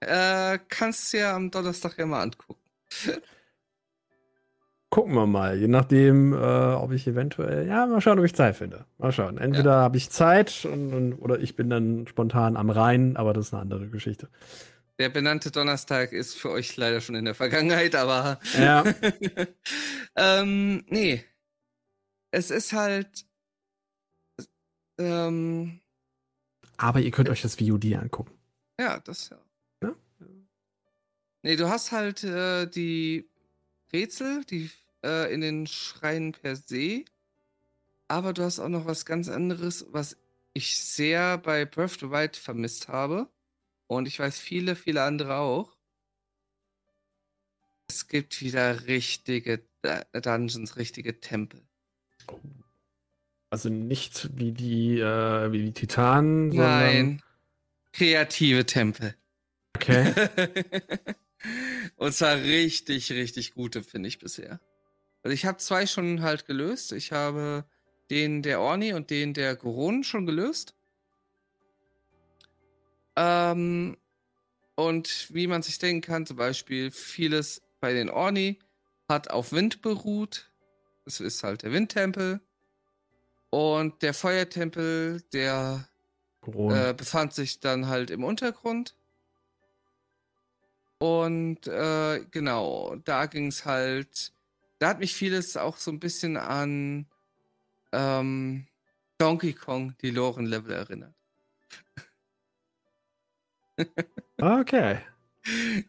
äh, kannst du ja am Donnerstag ja mal angucken. Gucken wir mal, je nachdem, äh, ob ich eventuell, ja, mal schauen, ob ich Zeit finde. Mal schauen. Entweder ja. habe ich Zeit und, und, oder ich bin dann spontan am Rhein, aber das ist eine andere Geschichte. Der benannte Donnerstag ist für euch leider schon in der Vergangenheit, aber. Ja. ähm, nee. Es ist halt. Ähm, aber ihr könnt euch das VOD angucken. Ja, das ja. ja? Nee, du hast halt äh, die Rätsel, die äh, in den Schreien per se. Aber du hast auch noch was ganz anderes, was ich sehr bei of the Wild vermisst habe. Und ich weiß viele, viele andere auch. Es gibt wieder richtige Dungeons, richtige Tempel. Also nicht wie die, äh, wie die Titanen, sondern. Nein. Kreative Tempel. Okay. Und zwar richtig, richtig gute, finde ich bisher. Also ich habe zwei schon halt gelöst. Ich habe den der Orni und den der Goron schon gelöst. Ähm, und wie man sich denken kann, zum Beispiel vieles bei den Orni hat auf Wind beruht. es ist halt der Windtempel. Und der Feuertempel, der äh, befand sich dann halt im Untergrund. Und äh, genau, da ging es halt. Da hat mich vieles auch so ein bisschen an ähm, Donkey Kong, die Loren-Level erinnert. okay.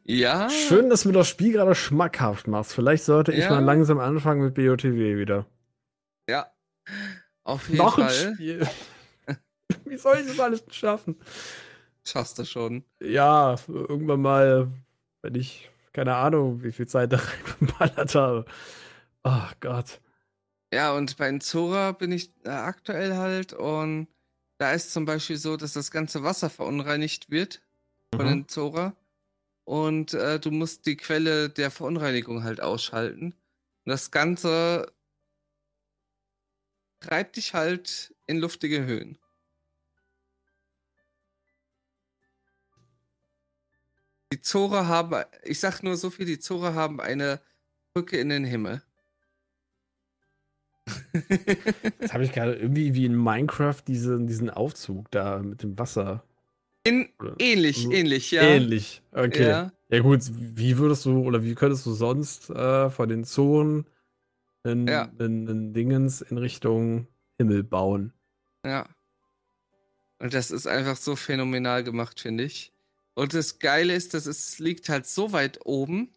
Ja. Schön, dass du mir das Spiel gerade schmackhaft machst. Vielleicht sollte ich ja. mal langsam anfangen mit BOTW wieder. Ja. Auf jeden Noch Fall. Ein Spiel. Wie soll ich das alles schaffen? Schaffst du schon. Ja, irgendwann mal, wenn ich, keine Ahnung, wie viel Zeit da reingeballert habe. Oh Gott. Ja, und bei Zora bin ich äh, aktuell halt und da ist zum Beispiel so, dass das ganze Wasser verunreinigt wird von mhm. den Zora. Und äh, du musst die Quelle der Verunreinigung halt ausschalten. Und das Ganze treibt dich halt in luftige Höhen. Die Zora haben, ich sag nur so viel, die Zora haben eine Brücke in den Himmel. Jetzt habe ich gerade irgendwie wie in Minecraft diesen, diesen Aufzug da mit dem Wasser. In, ähnlich, so, ähnlich, ja. Ähnlich, okay. Ja. ja. gut, wie würdest du oder wie könntest du sonst äh, von den Zonen einen, ja. einen, einen Dingens in Richtung Himmel bauen? Ja. Und das ist einfach so phänomenal gemacht, finde ich. Und das Geile ist, dass es liegt halt so weit oben,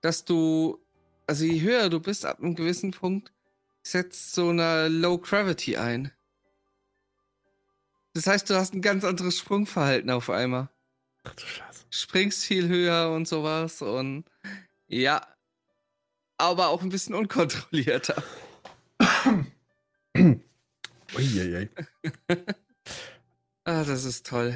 dass du, also je höher du bist, ab einem gewissen Punkt, setzt so eine Low Gravity ein. Das heißt, du hast ein ganz anderes Sprungverhalten auf einmal. Ach du Scheiße. Springst viel höher und sowas und ja. Aber auch ein bisschen unkontrollierter. Uiuiui. ah, das ist toll.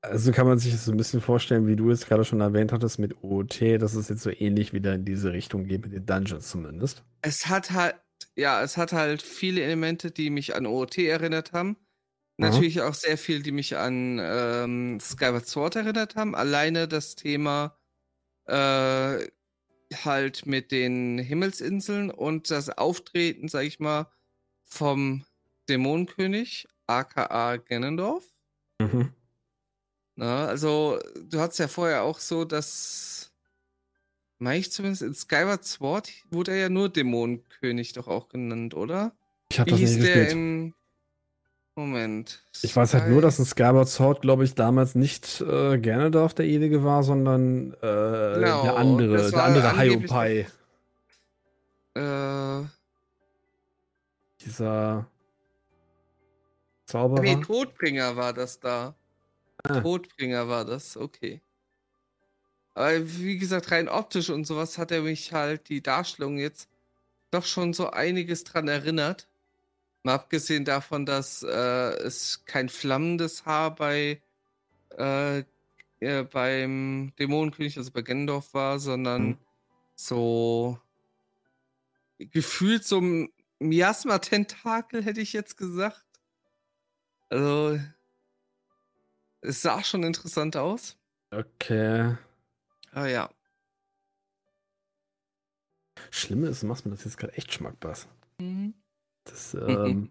Also kann man sich das so ein bisschen vorstellen, wie du es gerade schon erwähnt hattest mit OOT, dass es jetzt so ähnlich wieder in diese Richtung geht, mit den Dungeons zumindest. Es hat halt, ja, es hat halt viele Elemente, die mich an OOT erinnert haben. Natürlich auch sehr viel, die mich an ähm, Skyward Sword erinnert haben. Alleine das Thema äh, halt mit den Himmelsinseln und das Auftreten, sag ich mal, vom Dämonenkönig, aka Ganondorf. Mhm. Na, also, du hattest ja vorher auch so, dass, meine ich zumindest, in Skyward Sword wurde er ja nur Dämonenkönig doch auch genannt, oder? Ich hab Wie das hieß nicht der gespielt. in Moment. Ich weiß halt nur, dass ein Skyward Sword, glaube ich, damals nicht äh, Ganondorf der ewige war, sondern äh, genau, der andere, der andere Hiopai. Äh, Dieser Zauberer. Nee, Todbringer war das da. Ah. Todbringer war das, okay. Aber wie gesagt, rein optisch und sowas hat er mich halt die Darstellung jetzt doch schon so einiges dran erinnert. Mal abgesehen davon, dass äh, es kein flammendes Haar bei äh, äh, beim Dämonenkönig, also bei Gendorf war, sondern mhm. so gefühlt so ein Miasma-Tentakel, hätte ich jetzt gesagt. Also, es sah schon interessant aus. Okay. Ah ja. Schlimme ist, du machst mir das jetzt gerade echt schmackbar. Mhm. Das, ähm,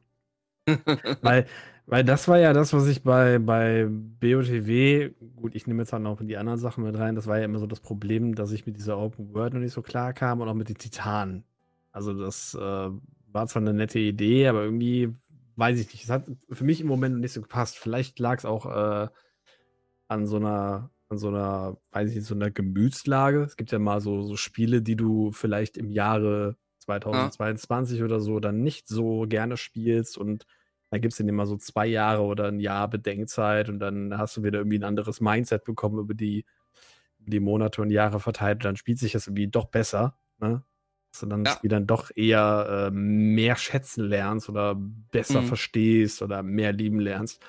weil, weil das war ja das, was ich bei, bei BOTW, gut, ich nehme jetzt auch noch die anderen Sachen mit rein, das war ja immer so das Problem, dass ich mit dieser Open World noch nicht so klar kam und auch mit den Titanen. Also das äh, war zwar eine nette Idee, aber irgendwie, weiß ich nicht, es hat für mich im Moment nicht so gepasst. Vielleicht lag es auch äh, an so einer an so einer, weiß ich nicht, so einer Gemütslage. Es gibt ja mal so, so Spiele, die du vielleicht im Jahre 2022 ja. oder so dann nicht so gerne spielst und dann gibt es dann immer so zwei Jahre oder ein Jahr Bedenkzeit und dann hast du wieder irgendwie ein anderes Mindset bekommen über die, die Monate und Jahre verteilt und dann spielt sich das irgendwie doch besser, ne? Dass du dann ja. das Spiel dann doch eher äh, mehr schätzen lernst oder besser mhm. verstehst oder mehr lieben lernst.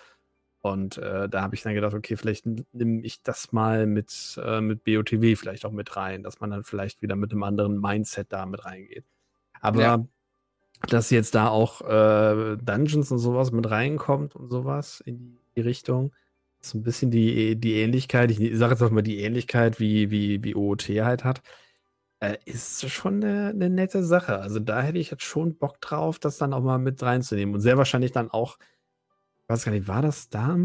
Und äh, da habe ich dann gedacht, okay, vielleicht nehme ich das mal mit, äh, mit BOTW vielleicht auch mit rein, dass man dann vielleicht wieder mit einem anderen Mindset da mit reingeht. Aber ja. dass jetzt da auch äh, Dungeons und sowas mit reinkommt und sowas in die Richtung, ist ein bisschen die, die Ähnlichkeit, ich sage jetzt auch mal die Ähnlichkeit, wie, wie, wie OOT halt hat. Äh, ist schon eine, eine nette Sache. Also da hätte ich jetzt schon Bock drauf, das dann auch mal mit reinzunehmen. Und sehr wahrscheinlich dann auch, ich weiß gar nicht, war das da?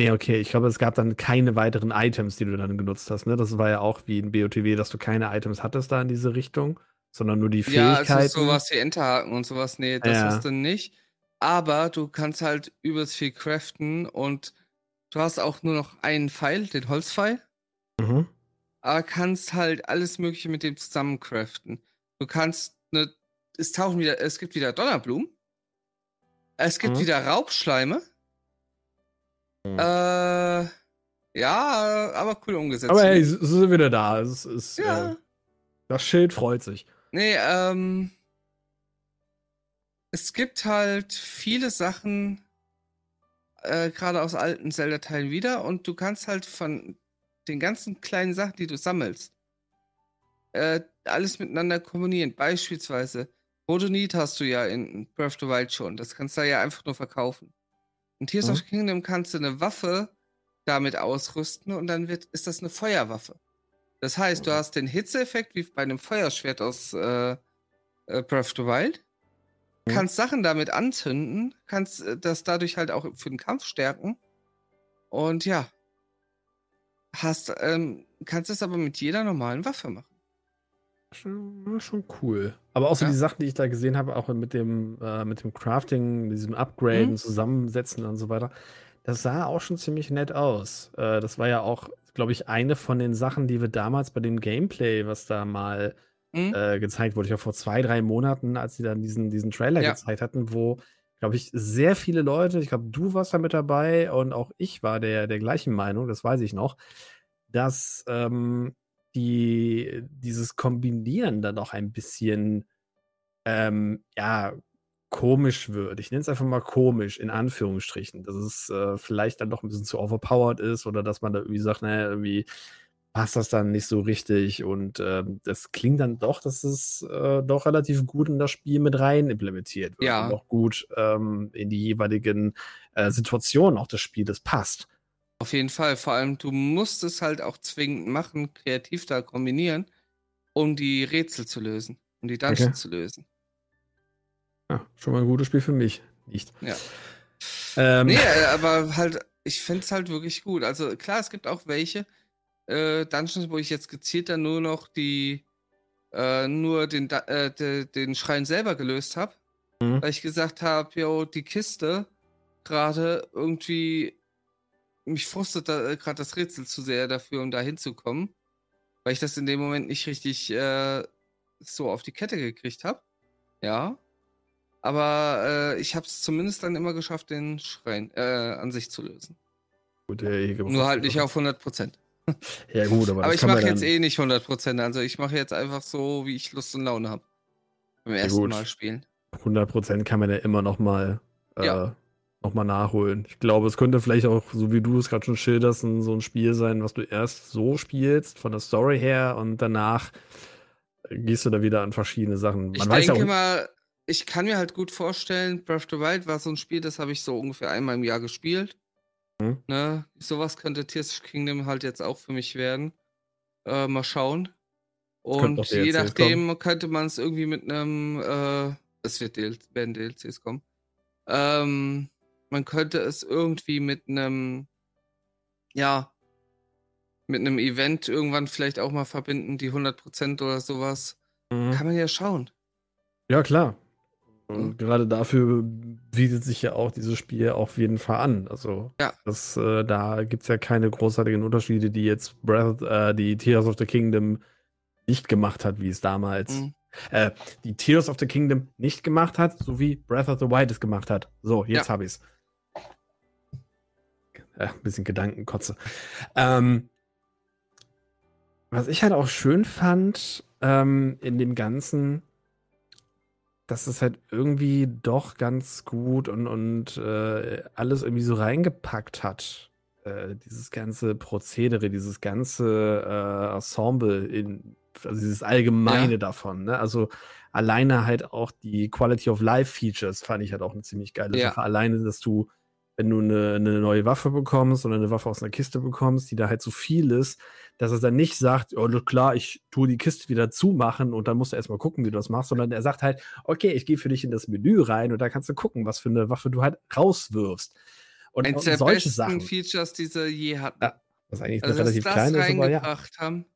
Nee, okay, ich glaube, es gab dann keine weiteren Items, die du dann genutzt hast. Ne? Das war ja auch wie in BOTW, dass du keine Items hattest da in diese Richtung, sondern nur die Fähigkeiten. Ja, also sowas wie Enterhaken und sowas, nee, das ja. hast du nicht. Aber du kannst halt übelst viel craften und du hast auch nur noch einen Pfeil, den Holzpfeil. Mhm. Aber kannst halt alles Mögliche mit dem zusammen craften. Du kannst eine. Es tauchen wieder. Es gibt wieder Donnerblumen. Es gibt mhm. wieder Raubschleime. Mhm. Äh. Ja, aber cool umgesetzt. Aber hey, sie sind wieder da. Es ist, ja. Äh, das Schild freut sich. Nee, ähm. Es gibt halt viele Sachen, äh, gerade aus alten Zelda-Teilen wieder, und du kannst halt von den ganzen kleinen Sachen, die du sammelst, äh, alles miteinander kombinieren. Beispielsweise, Rodonit hast du ja in Breath of the Wild schon. Das kannst du ja einfach nur verkaufen. In Tears mhm. of the Kingdom kannst du eine Waffe damit ausrüsten und dann wird, ist das eine Feuerwaffe. Das heißt, du hast den Hitzeeffekt wie bei einem Feuerschwert aus äh, äh, Breath of the Wild. Mhm. Kannst Sachen damit anzünden, kannst äh, das dadurch halt auch für den Kampf stärken. Und ja, Hast, ähm, kannst es aber mit jeder normalen Waffe machen. Schon, schon cool. Aber auch so ja. die Sachen, die ich da gesehen habe, auch mit dem, äh, mit dem Crafting, diesem Upgraden, mhm. Zusammensetzen und so weiter, das sah auch schon ziemlich nett aus. Äh, das war ja auch, glaube ich, eine von den Sachen, die wir damals bei dem Gameplay, was da mal mhm. äh, gezeigt wurde, ich glaube vor zwei, drei Monaten, als sie dann diesen, diesen Trailer ja. gezeigt hatten, wo glaube ich, sehr viele Leute, ich glaube, du warst da mit dabei und auch ich war der, der gleichen Meinung, das weiß ich noch, dass ähm, die, dieses Kombinieren dann auch ein bisschen, ähm, ja, komisch wird. Ich nenne es einfach mal komisch, in Anführungsstrichen. Dass es äh, vielleicht dann doch ein bisschen zu overpowered ist oder dass man da irgendwie sagt, naja, irgendwie passt das dann nicht so richtig. Und äh, das klingt dann doch, dass es äh, doch relativ gut in das Spiel mit rein implementiert wird. Ja. Und auch gut ähm, in die jeweiligen äh, Situationen auch des Spieles passt. Auf jeden Fall. Vor allem, du musst es halt auch zwingend machen, kreativ da kombinieren, um die Rätsel zu lösen, um die Dungeons okay. zu lösen. Ja, schon mal ein gutes Spiel für mich. Nicht. Ja. Ähm. Nee, äh, aber halt, ich finde es halt wirklich gut. Also klar, es gibt auch welche, äh, Dungeons, wo ich jetzt gezielt dann nur noch die, äh, nur den, äh, de, den Schrein selber gelöst habe. Mhm. Weil ich gesagt habe, jo, die Kiste gerade irgendwie, mich frustet da gerade das Rätsel zu sehr dafür, um da hinzukommen. Weil ich das in dem Moment nicht richtig äh, so auf die Kette gekriegt habe. Ja. Aber äh, ich habe es zumindest dann immer geschafft, den Schrein äh, an sich zu lösen. Gut, Nur halt nicht auf 100 Prozent. Ja, gut, aber. aber ich mache jetzt eh nicht 100%. Also ich mache jetzt einfach so, wie ich Lust und Laune habe. Beim ja, ersten gut. Mal spielen. 100% kann man ja immer noch mal, äh, ja. Noch mal nachholen. Ich glaube, es könnte vielleicht auch, so wie du es gerade schon schilderst, so ein Spiel sein, was du erst so spielst, von der Story her, und danach gehst du da wieder an verschiedene Sachen. Man ich denke ja mal, ich kann mir halt gut vorstellen, Breath of the Wild war so ein Spiel, das habe ich so ungefähr einmal im Jahr gespielt. Mhm. Ne? Sowas könnte Tears Kingdom halt jetzt auch für mich werden. Äh, mal schauen. Und je nachdem kommen. könnte man es irgendwie mit einem, äh, es wird DL werden DLCs kommen. Ähm, man könnte es irgendwie mit einem, ja, mit einem Event irgendwann vielleicht auch mal verbinden, die 100% oder sowas. Mhm. Kann man ja schauen. Ja, klar. Und gerade dafür bietet sich ja auch dieses Spiel auf jeden Fall an. Also ja. das, äh, da gibt es ja keine großartigen Unterschiede, die jetzt Breath, äh, die Tears of the Kingdom nicht gemacht hat, wie es damals. Mhm. Äh, die Tears of the Kingdom nicht gemacht hat, so wie Breath of the Wild es gemacht hat. So, jetzt ja. habe ich es. Äh, ein bisschen Gedankenkotze. Ähm, was ich halt auch schön fand ähm, in dem Ganzen, dass es halt irgendwie doch ganz gut und, und äh, alles irgendwie so reingepackt hat. Äh, dieses ganze Prozedere, dieses ganze äh, Ensemble, in, also dieses Allgemeine ja. davon. Ne? Also alleine halt auch die Quality of Life Features fand ich halt auch eine ziemlich geile ja. Sache. Alleine, dass du wenn du eine, eine, neue Waffe bekommst oder eine Waffe aus einer Kiste bekommst, die da halt so viel ist, dass er dann nicht sagt, oh klar, ich tue die Kiste wieder zumachen und dann musst du erstmal gucken, wie du das machst, sondern er sagt halt, okay, ich gehe für dich in das Menü rein und da kannst du gucken, was für eine Waffe du halt rauswirfst. Und Eins der solche besten Sachen. Features, die sie je hatten. Ja, was eigentlich also, relativ das klein ist, aber ja. haben.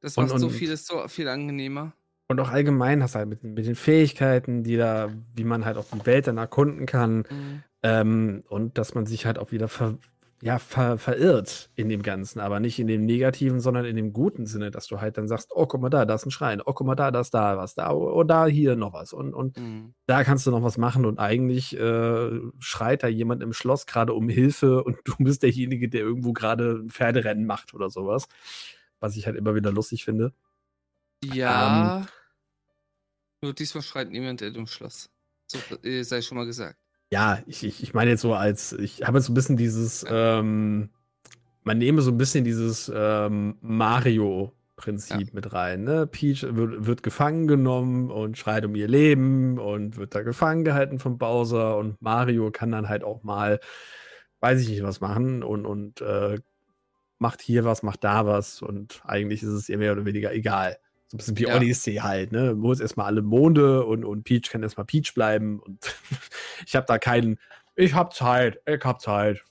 Das macht und, so vieles so viel angenehmer. Und auch allgemein hast du halt mit, mit, den Fähigkeiten, die da, wie man halt auch die Welt dann erkunden kann. Mhm. Ähm, und dass man sich halt auch wieder ver, ja, ver, verirrt in dem Ganzen, aber nicht in dem negativen, sondern in dem guten Sinne, dass du halt dann sagst, oh, guck mal da, da ist ein Schrein, oh, guck mal da, da ist da was, da, oh, da, hier noch was. Und, und mhm. da kannst du noch was machen und eigentlich äh, schreit da jemand im Schloss gerade um Hilfe und du bist derjenige, der irgendwo gerade ein Pferderennen macht oder sowas. Was ich halt immer wieder lustig finde. Ja. Ähm, nur diesmal schreit niemand im Schloss. So äh, sei schon mal gesagt. Ja, ich, ich, ich meine jetzt so als, ich habe jetzt so ein bisschen dieses, ähm, man nehme so ein bisschen dieses ähm, Mario-Prinzip ja. mit rein. Ne? Peach wird, wird, gefangen genommen und schreit um ihr Leben und wird da gefangen gehalten von Bowser und Mario kann dann halt auch mal, weiß ich nicht, was machen und, und äh, macht hier was, macht da was und eigentlich ist es ihr mehr oder weniger egal. So ein bisschen wie ja. Odyssey halt, ne? Muss erstmal alle Monde und, und Peach kann erstmal Peach bleiben und ich habe da keinen, ich hab Zeit, ich hab Zeit.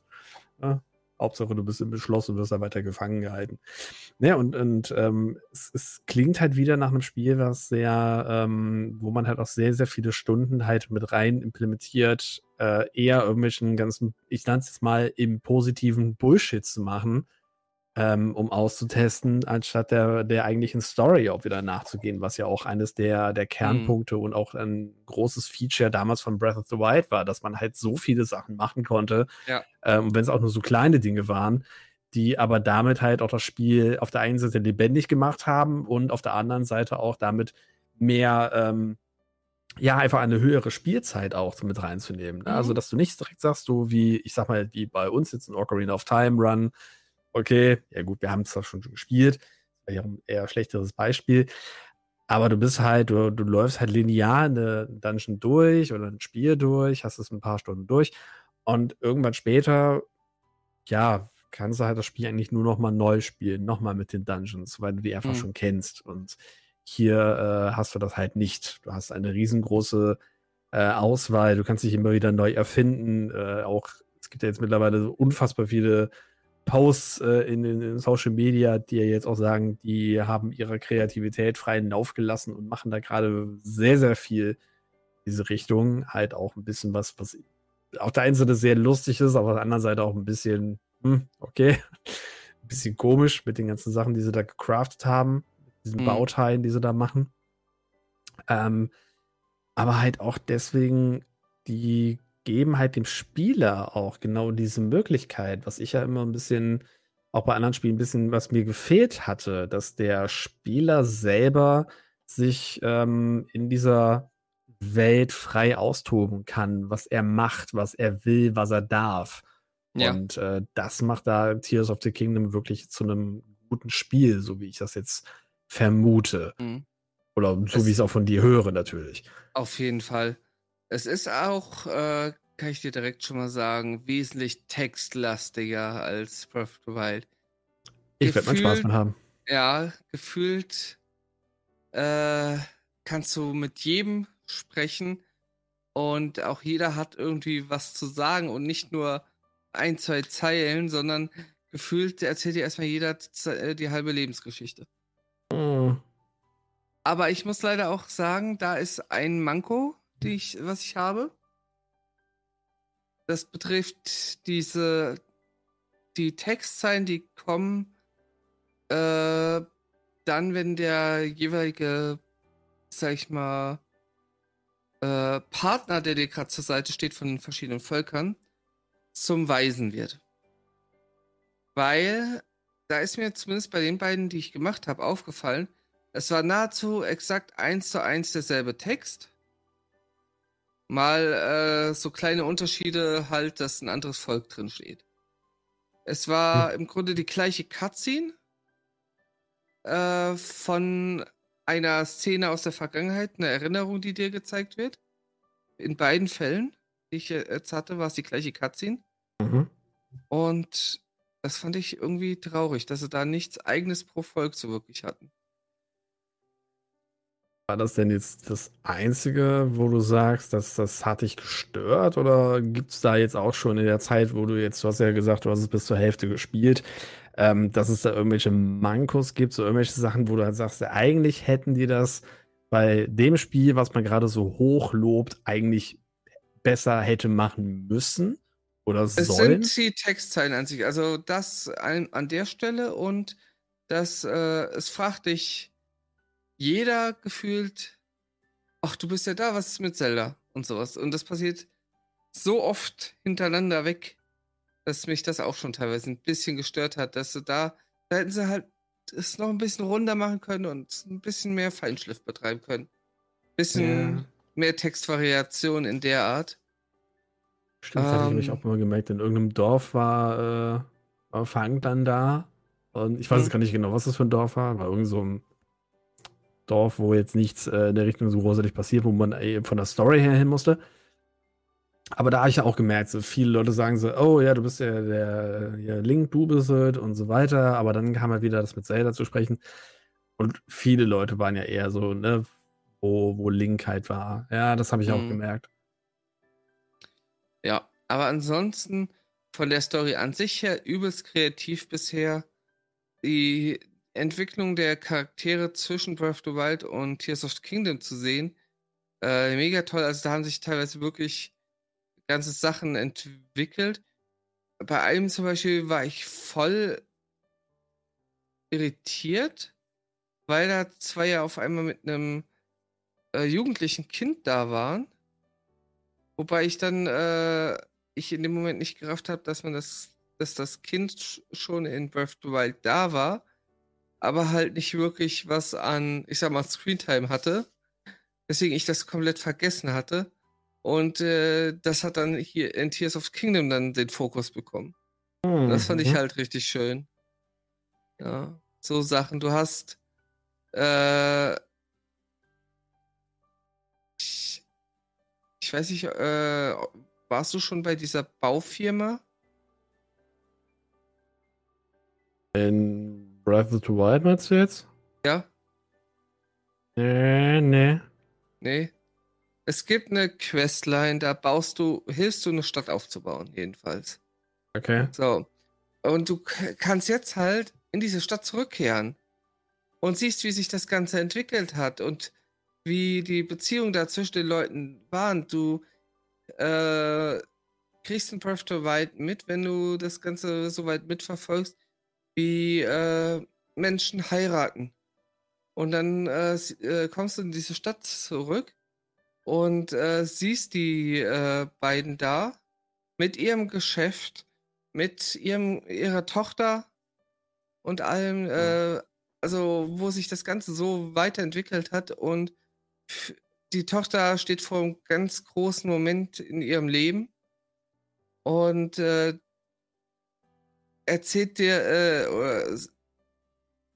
Ja? Hauptsache, du bist im Beschluss und wirst da weiter gefangen gehalten. Ja, und, und ähm, es, es, klingt halt wieder nach einem Spiel, was sehr, ähm, wo man halt auch sehr, sehr viele Stunden halt mit rein implementiert, äh, eher irgendwelchen ganzen, ich nenne es jetzt mal im positiven Bullshit zu machen, ähm, um auszutesten, anstatt der, der eigentlichen Story auch wieder nachzugehen, was ja auch eines der, der mhm. Kernpunkte mhm. und auch ein großes Feature damals von Breath of the Wild war, dass man halt so viele Sachen machen konnte. Ja. Ähm, wenn es auch nur so kleine Dinge waren, die aber damit halt auch das Spiel auf der einen Seite lebendig gemacht haben und auf der anderen Seite auch damit mehr, ähm, ja, einfach eine höhere Spielzeit auch mit reinzunehmen. Ne? Also, mhm. Also, dass du nicht direkt sagst, du wie, ich sag mal, wie bei uns jetzt in Ocarina of Time Run, okay, ja gut, wir haben es doch schon gespielt, das wäre ein eher schlechteres Beispiel. Aber du bist halt, du, du läufst halt linear eine Dungeon durch oder ein Spiel durch, hast es ein paar Stunden durch und irgendwann später, ja, kannst du halt das Spiel eigentlich nur noch mal neu spielen, noch mal mit den Dungeons, weil du die einfach mhm. schon kennst. Und hier äh, hast du das halt nicht. Du hast eine riesengroße äh, Auswahl, du kannst dich immer wieder neu erfinden. Äh, auch es gibt ja jetzt mittlerweile so unfassbar viele Posts äh, in den Social Media, die ja jetzt auch sagen, die haben ihre Kreativität freien Lauf gelassen und machen da gerade sehr, sehr viel in diese Richtung. Halt auch ein bisschen was, was auf der einen Seite sehr lustig ist, aber auf der anderen Seite auch ein bisschen, hm, okay, ein bisschen komisch mit den ganzen Sachen, die sie da gecraftet haben, diesen mhm. Bauteilen, die sie da machen. Ähm, aber halt auch deswegen die geben halt dem Spieler auch genau diese Möglichkeit, was ich ja immer ein bisschen, auch bei anderen Spielen ein bisschen, was mir gefehlt hatte, dass der Spieler selber sich ähm, in dieser Welt frei austoben kann, was er macht, was er will, was er darf. Ja. Und äh, das macht da Tears of the Kingdom wirklich zu einem guten Spiel, so wie ich das jetzt vermute. Mhm. Oder so es, wie ich es auch von dir höre, natürlich. Auf jeden Fall. Es ist auch, äh, kann ich dir direkt schon mal sagen, wesentlich textlastiger als Breath of the Wild. Ich werde mal Spaß mit haben. Ja, gefühlt äh, kannst du mit jedem sprechen und auch jeder hat irgendwie was zu sagen und nicht nur ein, zwei Zeilen, sondern gefühlt erzählt dir erstmal jeder äh, die halbe Lebensgeschichte. Mhm. Aber ich muss leider auch sagen, da ist ein Manko, die ich, was ich habe. Das betrifft diese, die Textzeilen, die kommen, äh, dann, wenn der jeweilige, sag ich mal, äh, Partner, der dir gerade zur Seite steht von den verschiedenen Völkern, zum Weisen wird. Weil, da ist mir zumindest bei den beiden, die ich gemacht habe, aufgefallen, es war nahezu exakt eins zu eins derselbe Text mal äh, so kleine Unterschiede halt, dass ein anderes Volk drin steht. Es war hm. im Grunde die gleiche Cutscene äh, von einer Szene aus der Vergangenheit, eine Erinnerung, die dir gezeigt wird. In beiden Fällen, die ich jetzt hatte, war es die gleiche Cutscene. Mhm. Und das fand ich irgendwie traurig, dass sie da nichts eigenes pro Volk so wirklich hatten. War das denn jetzt das Einzige, wo du sagst, dass das hat dich gestört? Oder gibt es da jetzt auch schon in der Zeit, wo du jetzt, du hast ja gesagt, du hast es bis zur Hälfte gespielt, ähm, dass es da irgendwelche Mankos gibt, so irgendwelche Sachen, wo du halt sagst, eigentlich hätten die das bei dem Spiel, was man gerade so hoch lobt, eigentlich besser hätte machen müssen oder es sollen? Es sind die Textzeilen an sich, also das an, an der Stelle und das, äh, es fragt dich jeder gefühlt, ach, du bist ja da, was ist mit Zelda und sowas. Und das passiert so oft hintereinander weg, dass mich das auch schon teilweise ein bisschen gestört hat, dass du da, da hätten sie halt es noch ein bisschen runder machen können und ein bisschen mehr Feinschliff betreiben können. Bisschen ja. mehr Textvariation in der Art. Stimmt, das um, hatte ich nämlich ähm. auch mal gemerkt. In irgendeinem Dorf war, äh, war Fang dann da. Und ich weiß jetzt mhm. gar nicht genau, was das für ein Dorf war. War irgend so ein Dorf, wo jetzt nichts äh, in der Richtung so großartig passiert, wo man eben von der Story her hin musste. Aber da habe ich ja auch gemerkt, so viele Leute sagen so, oh ja, du bist ja der, der Link, du bist es und so weiter. Aber dann kam halt wieder das mit Zelda zu sprechen. Und viele Leute waren ja eher so, ne, wo, wo Link halt war. Ja, das habe ich mhm. auch gemerkt. Ja, aber ansonsten von der Story an sich her übelst kreativ bisher. Die Entwicklung der Charaktere zwischen Breath of the Wild und Tears of the Kingdom zu sehen, äh, mega toll. Also da haben sich teilweise wirklich ganze Sachen entwickelt. Bei einem zum Beispiel war ich voll irritiert, weil da zwei ja auf einmal mit einem äh, jugendlichen Kind da waren. Wobei ich dann äh, ich in dem Moment nicht gerafft habe, dass man das, dass das Kind schon in Breath of the Wild da war, aber halt nicht wirklich was an, ich sag mal, Screentime hatte. Deswegen ich das komplett vergessen hatte. Und äh, das hat dann hier in Tears of Kingdom dann den Fokus bekommen. Mhm. Das fand ich halt richtig schön. Ja, so Sachen. Du hast äh, ich, ich weiß nicht, äh, warst du schon bei dieser Baufirma? In Breath of the Wild meinst du jetzt? Ja. Äh, nee. Nee. Es gibt eine Questline, da baust du, hilfst du eine Stadt aufzubauen, jedenfalls. Okay. So. Und du kannst jetzt halt in diese Stadt zurückkehren und siehst, wie sich das Ganze entwickelt hat und wie die Beziehung da zwischen den Leuten waren. Du äh, kriegst in Breath of the Wild mit, wenn du das Ganze soweit mitverfolgst, wie äh, Menschen heiraten. Und dann äh, äh kommst du in diese Stadt zurück und äh, siehst die äh, beiden da mit ihrem Geschäft, mit ihrem, ihrer Tochter und allem, äh, also wo sich das Ganze so weiterentwickelt hat. Und die Tochter steht vor einem ganz großen Moment in ihrem Leben. Und äh, erzählt dir, äh,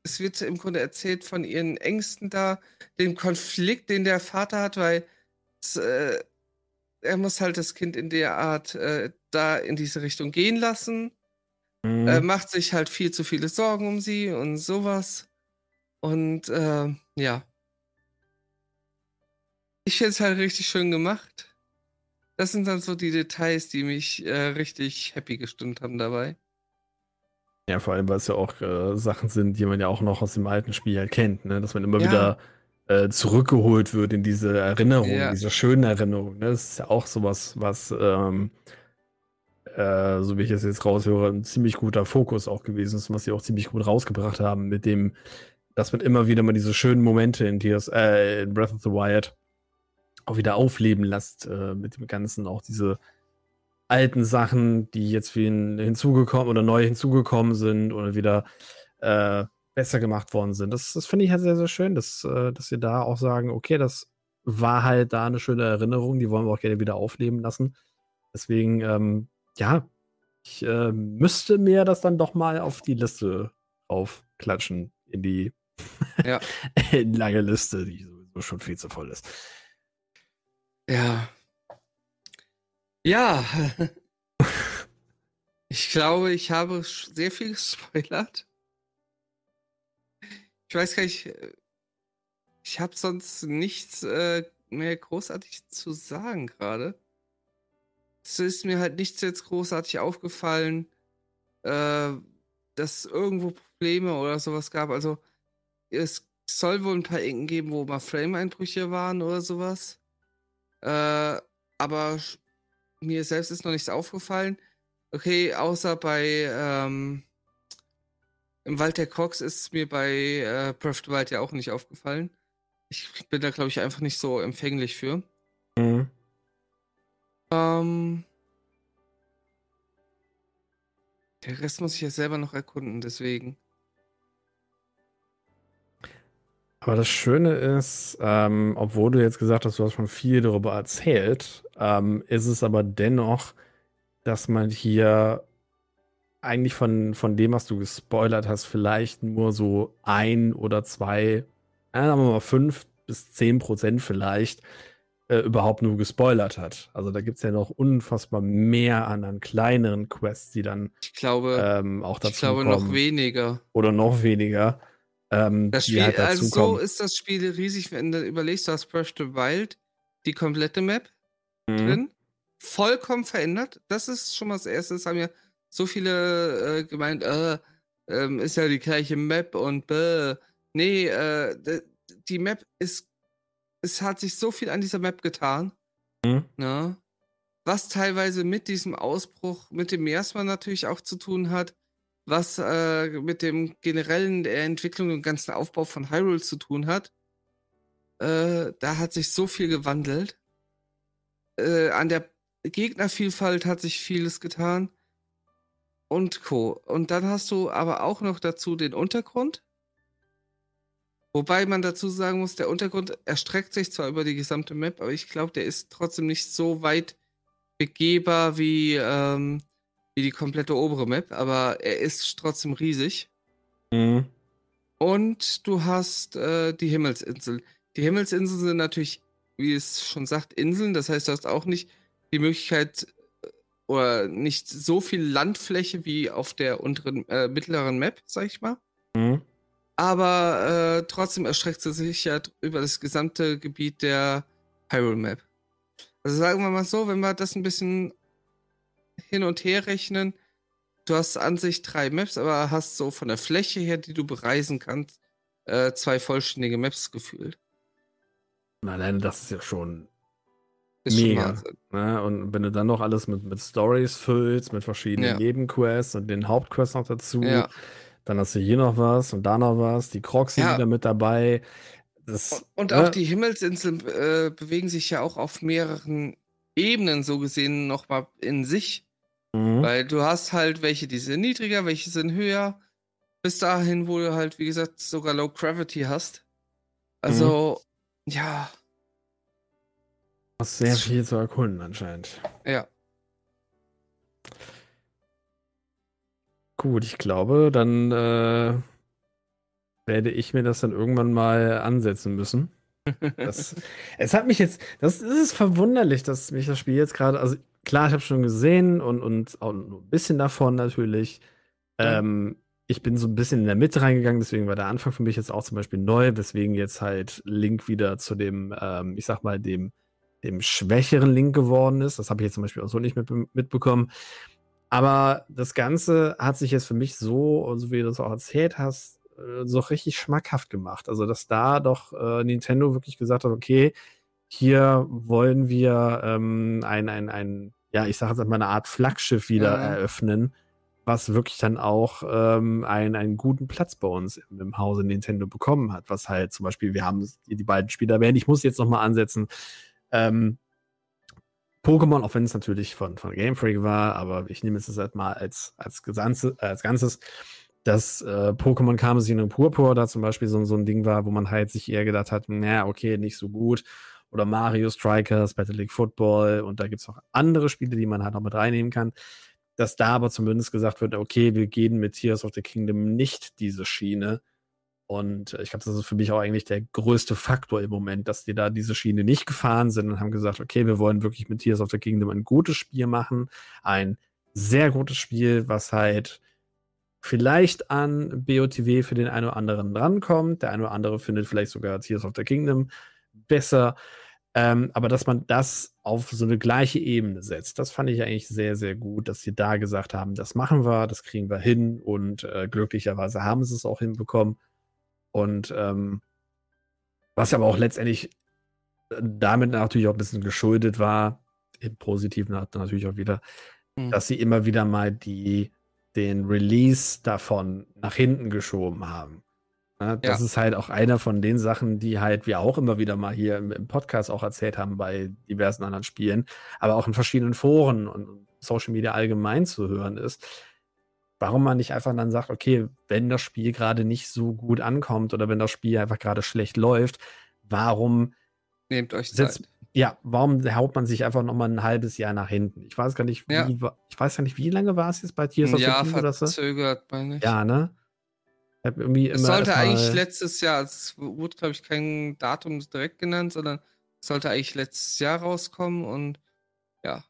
es wird im Grunde erzählt von ihren Ängsten da, dem Konflikt, den der Vater hat, weil äh, er muss halt das Kind in der Art äh, da in diese Richtung gehen lassen. Mhm. Er macht sich halt viel zu viele Sorgen um sie und sowas. Und äh, ja. Ich finde es halt richtig schön gemacht. Das sind dann so die Details, die mich äh, richtig happy gestimmt haben dabei. Ja, vor allem, weil es ja auch äh, Sachen sind, die man ja auch noch aus dem alten Spiel halt kennt, ne? Dass man immer ja. wieder äh, zurückgeholt wird in diese Erinnerung, ja. diese schönen Erinnerung. Ne? Das ist ja auch sowas, was, ähm, äh, so wie ich es jetzt raushöre, ein ziemlich guter Fokus auch gewesen ist, was sie auch ziemlich gut rausgebracht haben, mit dem, dass man immer wieder mal diese schönen Momente in, Tears, äh, in Breath of the Wild auch wieder aufleben lässt, äh, mit dem Ganzen, auch diese alten Sachen, die jetzt hinzugekommen oder neu hinzugekommen sind oder wieder äh, besser gemacht worden sind. Das, das finde ich halt sehr, sehr schön, dass, äh, dass wir da auch sagen, okay, das war halt da eine schöne Erinnerung, die wollen wir auch gerne wieder aufleben lassen. Deswegen, ähm, ja, ich äh, müsste mir das dann doch mal auf die Liste aufklatschen, in die ja. in lange Liste, die sowieso schon viel zu voll ist. Ja. Ja. Ich glaube, ich habe sehr viel gespoilert. Ich weiß gar nicht, äh, ich habe sonst nichts äh, mehr großartig zu sagen gerade. Es ist mir halt nichts jetzt großartig aufgefallen, äh, dass irgendwo Probleme oder sowas gab. Also es soll wohl ein paar Ecken geben, wo mal Frame-Einbrüche waren oder sowas. Aber mir selbst ist noch nichts aufgefallen. Okay, außer bei ähm, im Wald der Cox ist mir bei äh, Breath Wild ja auch nicht aufgefallen. Ich bin da, glaube ich, einfach nicht so empfänglich für. Mhm. Ähm, der Rest muss ich ja selber noch erkunden, deswegen. Aber das Schöne ist, ähm, obwohl du jetzt gesagt hast, du hast schon viel darüber erzählt, ähm, ist es aber dennoch, dass man hier eigentlich von, von dem, was du gespoilert hast, vielleicht nur so ein oder zwei, äh, sagen wir mal fünf bis zehn Prozent vielleicht, äh, überhaupt nur gespoilert hat. Also da gibt es ja noch unfassbar mehr an, an kleineren Quests, die dann ich glaube, ähm, auch dazu Ich glaube kommen. noch weniger. Oder noch weniger. Ähm, das Spiel, halt also so ist das Spiel riesig, wenn du überlegst, du hast Breath of the Wild, die komplette Map mhm. drin, vollkommen verändert. Das ist schon mal das Erste. Das haben ja so viele äh, gemeint, äh, äh, ist ja die gleiche Map und äh, nee, äh, die Map ist, es hat sich so viel an dieser Map getan. Mhm. Ne? Was teilweise mit diesem Ausbruch, mit dem Miasma natürlich auch zu tun hat, was äh, mit dem generellen der Entwicklung und ganzen Aufbau von Hyrule zu tun hat. Äh, da hat sich so viel gewandelt. Äh, an der Gegnervielfalt hat sich vieles getan. Und Co. Und dann hast du aber auch noch dazu den Untergrund. Wobei man dazu sagen muss, der Untergrund erstreckt sich zwar über die gesamte Map, aber ich glaube, der ist trotzdem nicht so weit begehbar wie, ähm, wie die komplette obere Map, aber er ist trotzdem riesig. Mhm. Und du hast äh, die Himmelsinsel. Die Himmelsinseln sind natürlich, wie es schon sagt, Inseln. Das heißt, du hast auch nicht die Möglichkeit äh, oder nicht so viel Landfläche wie auf der unteren, äh, mittleren Map, sag ich mal. Mhm aber äh, trotzdem erstreckt sie sich ja über das gesamte Gebiet der Hyrule Map. Also sagen wir mal so, wenn wir das ein bisschen hin und her rechnen, du hast an sich drei Maps, aber hast so von der Fläche her, die du bereisen kannst, äh, zwei vollständige Maps gefühlt. Allein das ist ja schon ist mega. Schon ne? Und wenn du dann noch alles mit, mit Stories füllst, mit verschiedenen ja. Nebenquests und den Hauptquests noch dazu, ja. Dann hast du hier noch was und da noch was. Die Crocs sind ja. wieder mit dabei. Das, und ne? auch die Himmelsinseln äh, bewegen sich ja auch auf mehreren Ebenen so gesehen nochmal in sich. Mhm. Weil du hast halt welche, die sind niedriger, welche sind höher. Bis dahin, wo du halt, wie gesagt, sogar Low Gravity hast. Also, mhm. ja. Du hast sehr viel zu erkunden anscheinend. Ja. Gut, ich glaube, dann äh, werde ich mir das dann irgendwann mal ansetzen müssen. Das, es hat mich jetzt, das, ist verwunderlich, dass mich das Spiel jetzt gerade, also klar, ich habe schon gesehen und, und auch ein bisschen davon natürlich. Ja. Ähm, ich bin so ein bisschen in der Mitte reingegangen, deswegen war der Anfang für mich jetzt auch zum Beispiel neu, weswegen jetzt halt Link wieder zu dem, ähm, ich sag mal, dem, dem schwächeren Link geworden ist. Das habe ich jetzt zum Beispiel auch so nicht mit, mitbekommen. Aber das Ganze hat sich jetzt für mich so, so wie du das auch erzählt hast, so richtig schmackhaft gemacht. Also, dass da doch äh, Nintendo wirklich gesagt hat, okay, hier wollen wir ähm, ein, ein, ein, ja, ich sage jetzt mal eine Art Flaggschiff wieder ja. eröffnen, was wirklich dann auch ähm, einen, einen guten Platz bei uns im, im, Hause Nintendo bekommen hat. Was halt zum Beispiel, wir haben die, beiden Spiele erwähnt, ich muss jetzt nochmal ansetzen. Ähm, Pokémon, auch wenn es natürlich von, von Game Freak war, aber ich nehme es jetzt halt mal als, als, Gesamte, als Ganzes, dass äh, Pokémon Karmesin und Purpur da zum Beispiel so, so ein Ding war, wo man halt sich eher gedacht hat, naja, okay, nicht so gut. Oder Mario Strikers, Battle League Football und da gibt es auch andere Spiele, die man halt noch mit reinnehmen kann. Dass da aber zumindest gesagt wird, okay, wir gehen mit Tears of the Kingdom nicht diese Schiene, und äh, ich glaube, das ist für mich auch eigentlich der größte Faktor im Moment, dass die da diese Schiene nicht gefahren sind und haben gesagt, okay, wir wollen wirklich mit Tears of the Kingdom ein gutes Spiel machen, ein sehr gutes Spiel, was halt vielleicht an BOTW für den einen oder anderen drankommt. Der eine oder andere findet vielleicht sogar Tears of the Kingdom besser. Ähm, aber dass man das auf so eine gleiche Ebene setzt, das fand ich eigentlich sehr, sehr gut, dass sie da gesagt haben, das machen wir, das kriegen wir hin und äh, glücklicherweise haben sie es auch hinbekommen. Und ähm, was aber auch letztendlich äh, damit natürlich auch ein bisschen geschuldet war, im Positiven hat natürlich auch wieder, mhm. dass sie immer wieder mal die, den Release davon nach hinten geschoben haben. Ja, das ja. ist halt auch einer von den Sachen, die halt wir auch immer wieder mal hier im, im, Podcast auch erzählt haben bei diversen anderen Spielen, aber auch in verschiedenen Foren und Social Media allgemein zu hören ist. Warum man nicht einfach dann sagt, okay, wenn das Spiel gerade nicht so gut ankommt oder wenn das Spiel einfach gerade schlecht läuft, warum nehmt euch Zeit? Setzt, ja, warum haut man sich einfach noch mal ein halbes Jahr nach hinten? Ich weiß gar nicht, wie, ja. ich weiß gar nicht, wie lange war es jetzt bei Tears of the Kingdom? Ja, verzögert, meine ich. Ja, ne? Ich irgendwie immer es sollte eigentlich letztes Jahr, es wurde, glaube ich, kein Datum direkt genannt, sondern es sollte eigentlich letztes Jahr rauskommen und ja.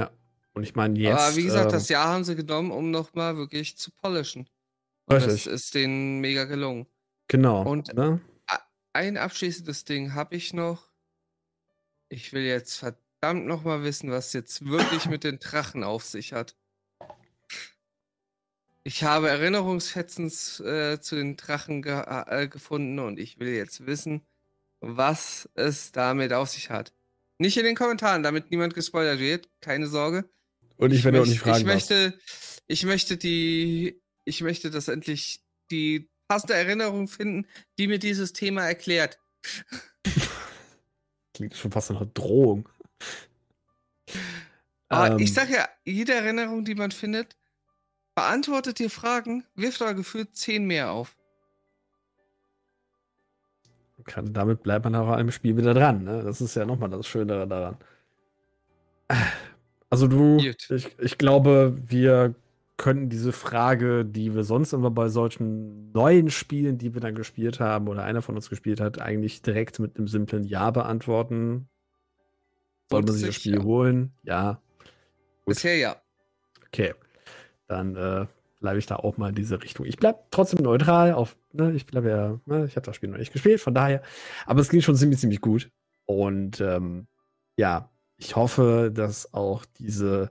Ja, und ich meine jetzt. Aber wie gesagt, äh, das Jahr haben sie genommen, um nochmal wirklich zu polischen. Und richtig. das ist denen mega gelungen. Genau. Und ne? ein abschließendes Ding habe ich noch. Ich will jetzt verdammt nochmal wissen, was jetzt wirklich mit den Drachen auf sich hat. Ich habe Erinnerungsfetzen äh, zu den Drachen ge äh, gefunden und ich will jetzt wissen, was es damit auf sich hat. Nicht in den Kommentaren, damit niemand gespoilert wird, keine Sorge. Und ich, werde auch nicht fragen. Ich möchte, ich möchte die, ich möchte, dass endlich die passende Erinnerung finden, die mir dieses Thema erklärt. Klingt schon fast nach einer Drohung. Aber ähm, ich sag ja, jede Erinnerung, die man findet, beantwortet dir Fragen, wirft aber gefühlt zehn mehr auf. Kann, damit bleibt man auch im Spiel wieder dran. Ne? Das ist ja nochmal das Schöne daran. Also du, ich, ich glaube, wir können diese Frage, die wir sonst immer bei solchen neuen Spielen, die wir dann gespielt haben oder einer von uns gespielt hat, eigentlich direkt mit einem simplen Ja beantworten. Soll man sich das Spiel ja. holen? Ja. Gut. Bisher ja. Okay. Dann äh, bleibe ich da auch mal in diese Richtung. Ich bleibe trotzdem neutral. Auf, ne, ich bleibe ja, ne, ich habe das Spiel noch nicht gespielt, von daher. Aber es ging schon ziemlich, ziemlich gut. Und ähm, ja, ich hoffe, dass auch diese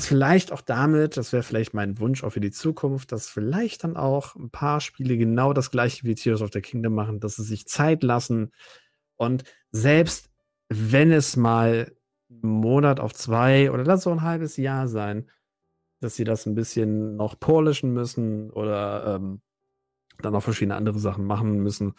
dass vielleicht auch damit, das wäre vielleicht mein Wunsch auch für die Zukunft, dass vielleicht dann auch ein paar Spiele genau das gleiche wie Tears of the Kingdom machen, dass sie sich Zeit lassen und selbst wenn es mal einen Monat auf zwei oder lass so ein halbes Jahr sein, dass sie das ein bisschen noch polischen müssen oder ähm, dann auch verschiedene andere Sachen machen müssen.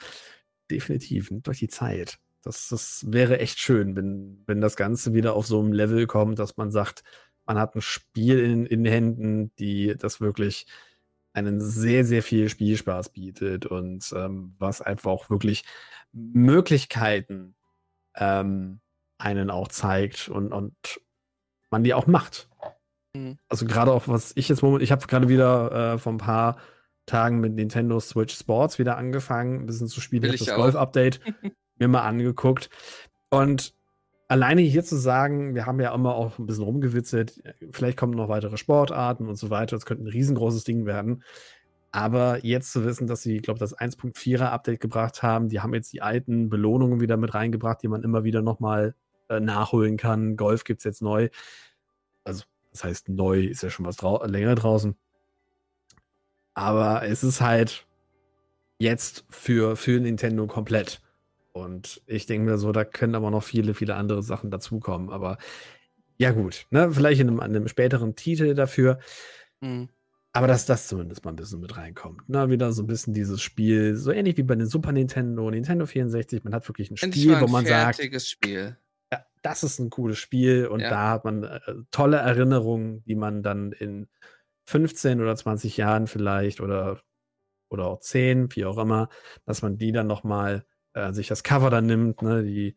Definitiv, nimmt euch die Zeit. Das, das wäre echt schön, wenn, wenn das Ganze wieder auf so einem Level kommt, dass man sagt, man hat ein Spiel in, in Händen, die das wirklich einen sehr, sehr viel Spielspaß bietet und ähm, was einfach auch wirklich Möglichkeiten ähm, einen auch zeigt und, und man die auch macht. Mhm. Also gerade auch, was ich jetzt momentan, ich habe gerade wieder äh, vor ein paar Tagen mit Nintendo Switch Sports wieder angefangen, ein bisschen zu spielen. Will ich das Golf-Update mir mal angeguckt. Und alleine hier zu sagen, wir haben ja immer auch ein bisschen rumgewitzelt, vielleicht kommen noch weitere Sportarten und so weiter, das könnte ein riesengroßes Ding werden. Aber jetzt zu wissen, dass sie, ich glaube, das 1.4er Update gebracht haben, die haben jetzt die alten Belohnungen wieder mit reingebracht, die man immer wieder nochmal äh, nachholen kann. Golf gibt es jetzt neu. Also, das heißt, neu ist ja schon was drau länger draußen. Aber es ist halt jetzt für, für Nintendo komplett. Und ich denke mir so, da können aber noch viele, viele andere Sachen dazukommen. Aber ja, gut, ne? vielleicht in einem, einem späteren Titel dafür. Mhm. Aber dass das zumindest mal ein bisschen mit reinkommt. Ne? Wieder so ein bisschen dieses Spiel, so ähnlich wie bei den Super Nintendo, Nintendo 64. Man hat wirklich ein Spiel, ein wo man sagt. Spiel. Ja, das ist ein cooles Spiel und ja. da hat man äh, tolle Erinnerungen, die man dann in 15 oder 20 Jahren vielleicht oder, oder auch 10, wie auch immer, dass man die dann nochmal äh, sich das Cover dann nimmt, ne, die,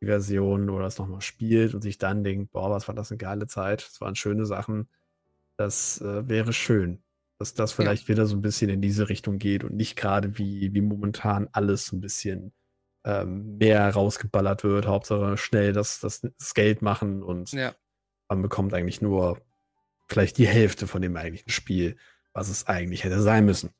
die Version oder es nochmal spielt und sich dann denkt, boah, was war das eine geile Zeit, das waren schöne Sachen. Das äh, wäre schön, dass das vielleicht ja. wieder so ein bisschen in diese Richtung geht und nicht gerade wie, wie momentan alles ein bisschen ähm, mehr rausgeballert wird. Hauptsache schnell das, das, das Geld machen und ja. man bekommt eigentlich nur vielleicht die Hälfte von dem eigentlichen Spiel, was es eigentlich hätte sein müssen.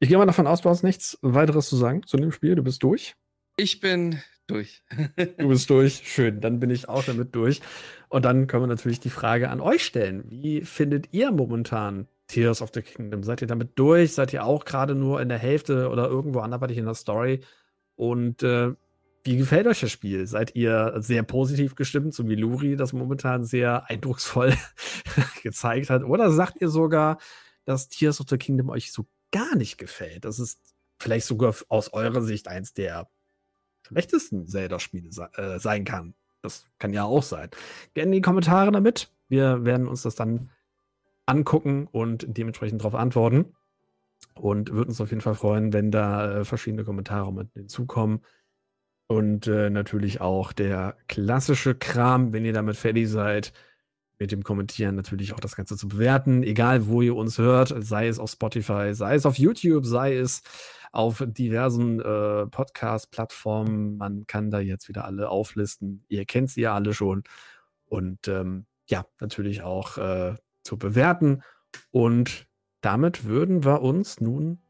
Ich gehe mal davon aus, du hast nichts weiteres zu sagen zu dem Spiel. Du bist durch. Ich bin durch. du bist durch. Schön. Dann bin ich auch damit durch. Und dann können wir natürlich die Frage an euch stellen. Wie findet ihr momentan Tears of the Kingdom? Seid ihr damit durch? Seid ihr auch gerade nur in der Hälfte oder irgendwo anderweitig in der Story? Und äh, wie gefällt euch das Spiel? Seid ihr sehr positiv gestimmt, so wie Luri das momentan sehr eindrucksvoll gezeigt hat? Oder sagt ihr sogar, dass Tears of the Kingdom euch so gar nicht gefällt? Das ist vielleicht sogar aus eurer Sicht eins der schlechtesten Zelda-Spiele äh, sein kann. Das kann ja auch sein. Gerne in die Kommentare damit. Wir werden uns das dann angucken und dementsprechend darauf antworten. Und würden uns auf jeden Fall freuen, wenn da äh, verschiedene Kommentare mit hinzukommen. Und äh, natürlich auch der klassische Kram, wenn ihr damit fertig seid, mit dem Kommentieren natürlich auch das Ganze zu bewerten. Egal, wo ihr uns hört, sei es auf Spotify, sei es auf YouTube, sei es auf diversen äh, Podcast-Plattformen. Man kann da jetzt wieder alle auflisten. Ihr kennt sie ja alle schon. Und ähm, ja, natürlich auch äh, zu bewerten. Und damit würden wir uns nun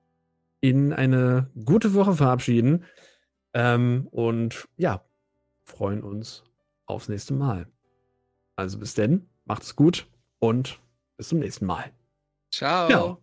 in eine gute Woche verabschieden. Ähm, und ja, freuen uns aufs nächste Mal. Also bis denn, macht's gut und bis zum nächsten Mal. Ciao. Ja.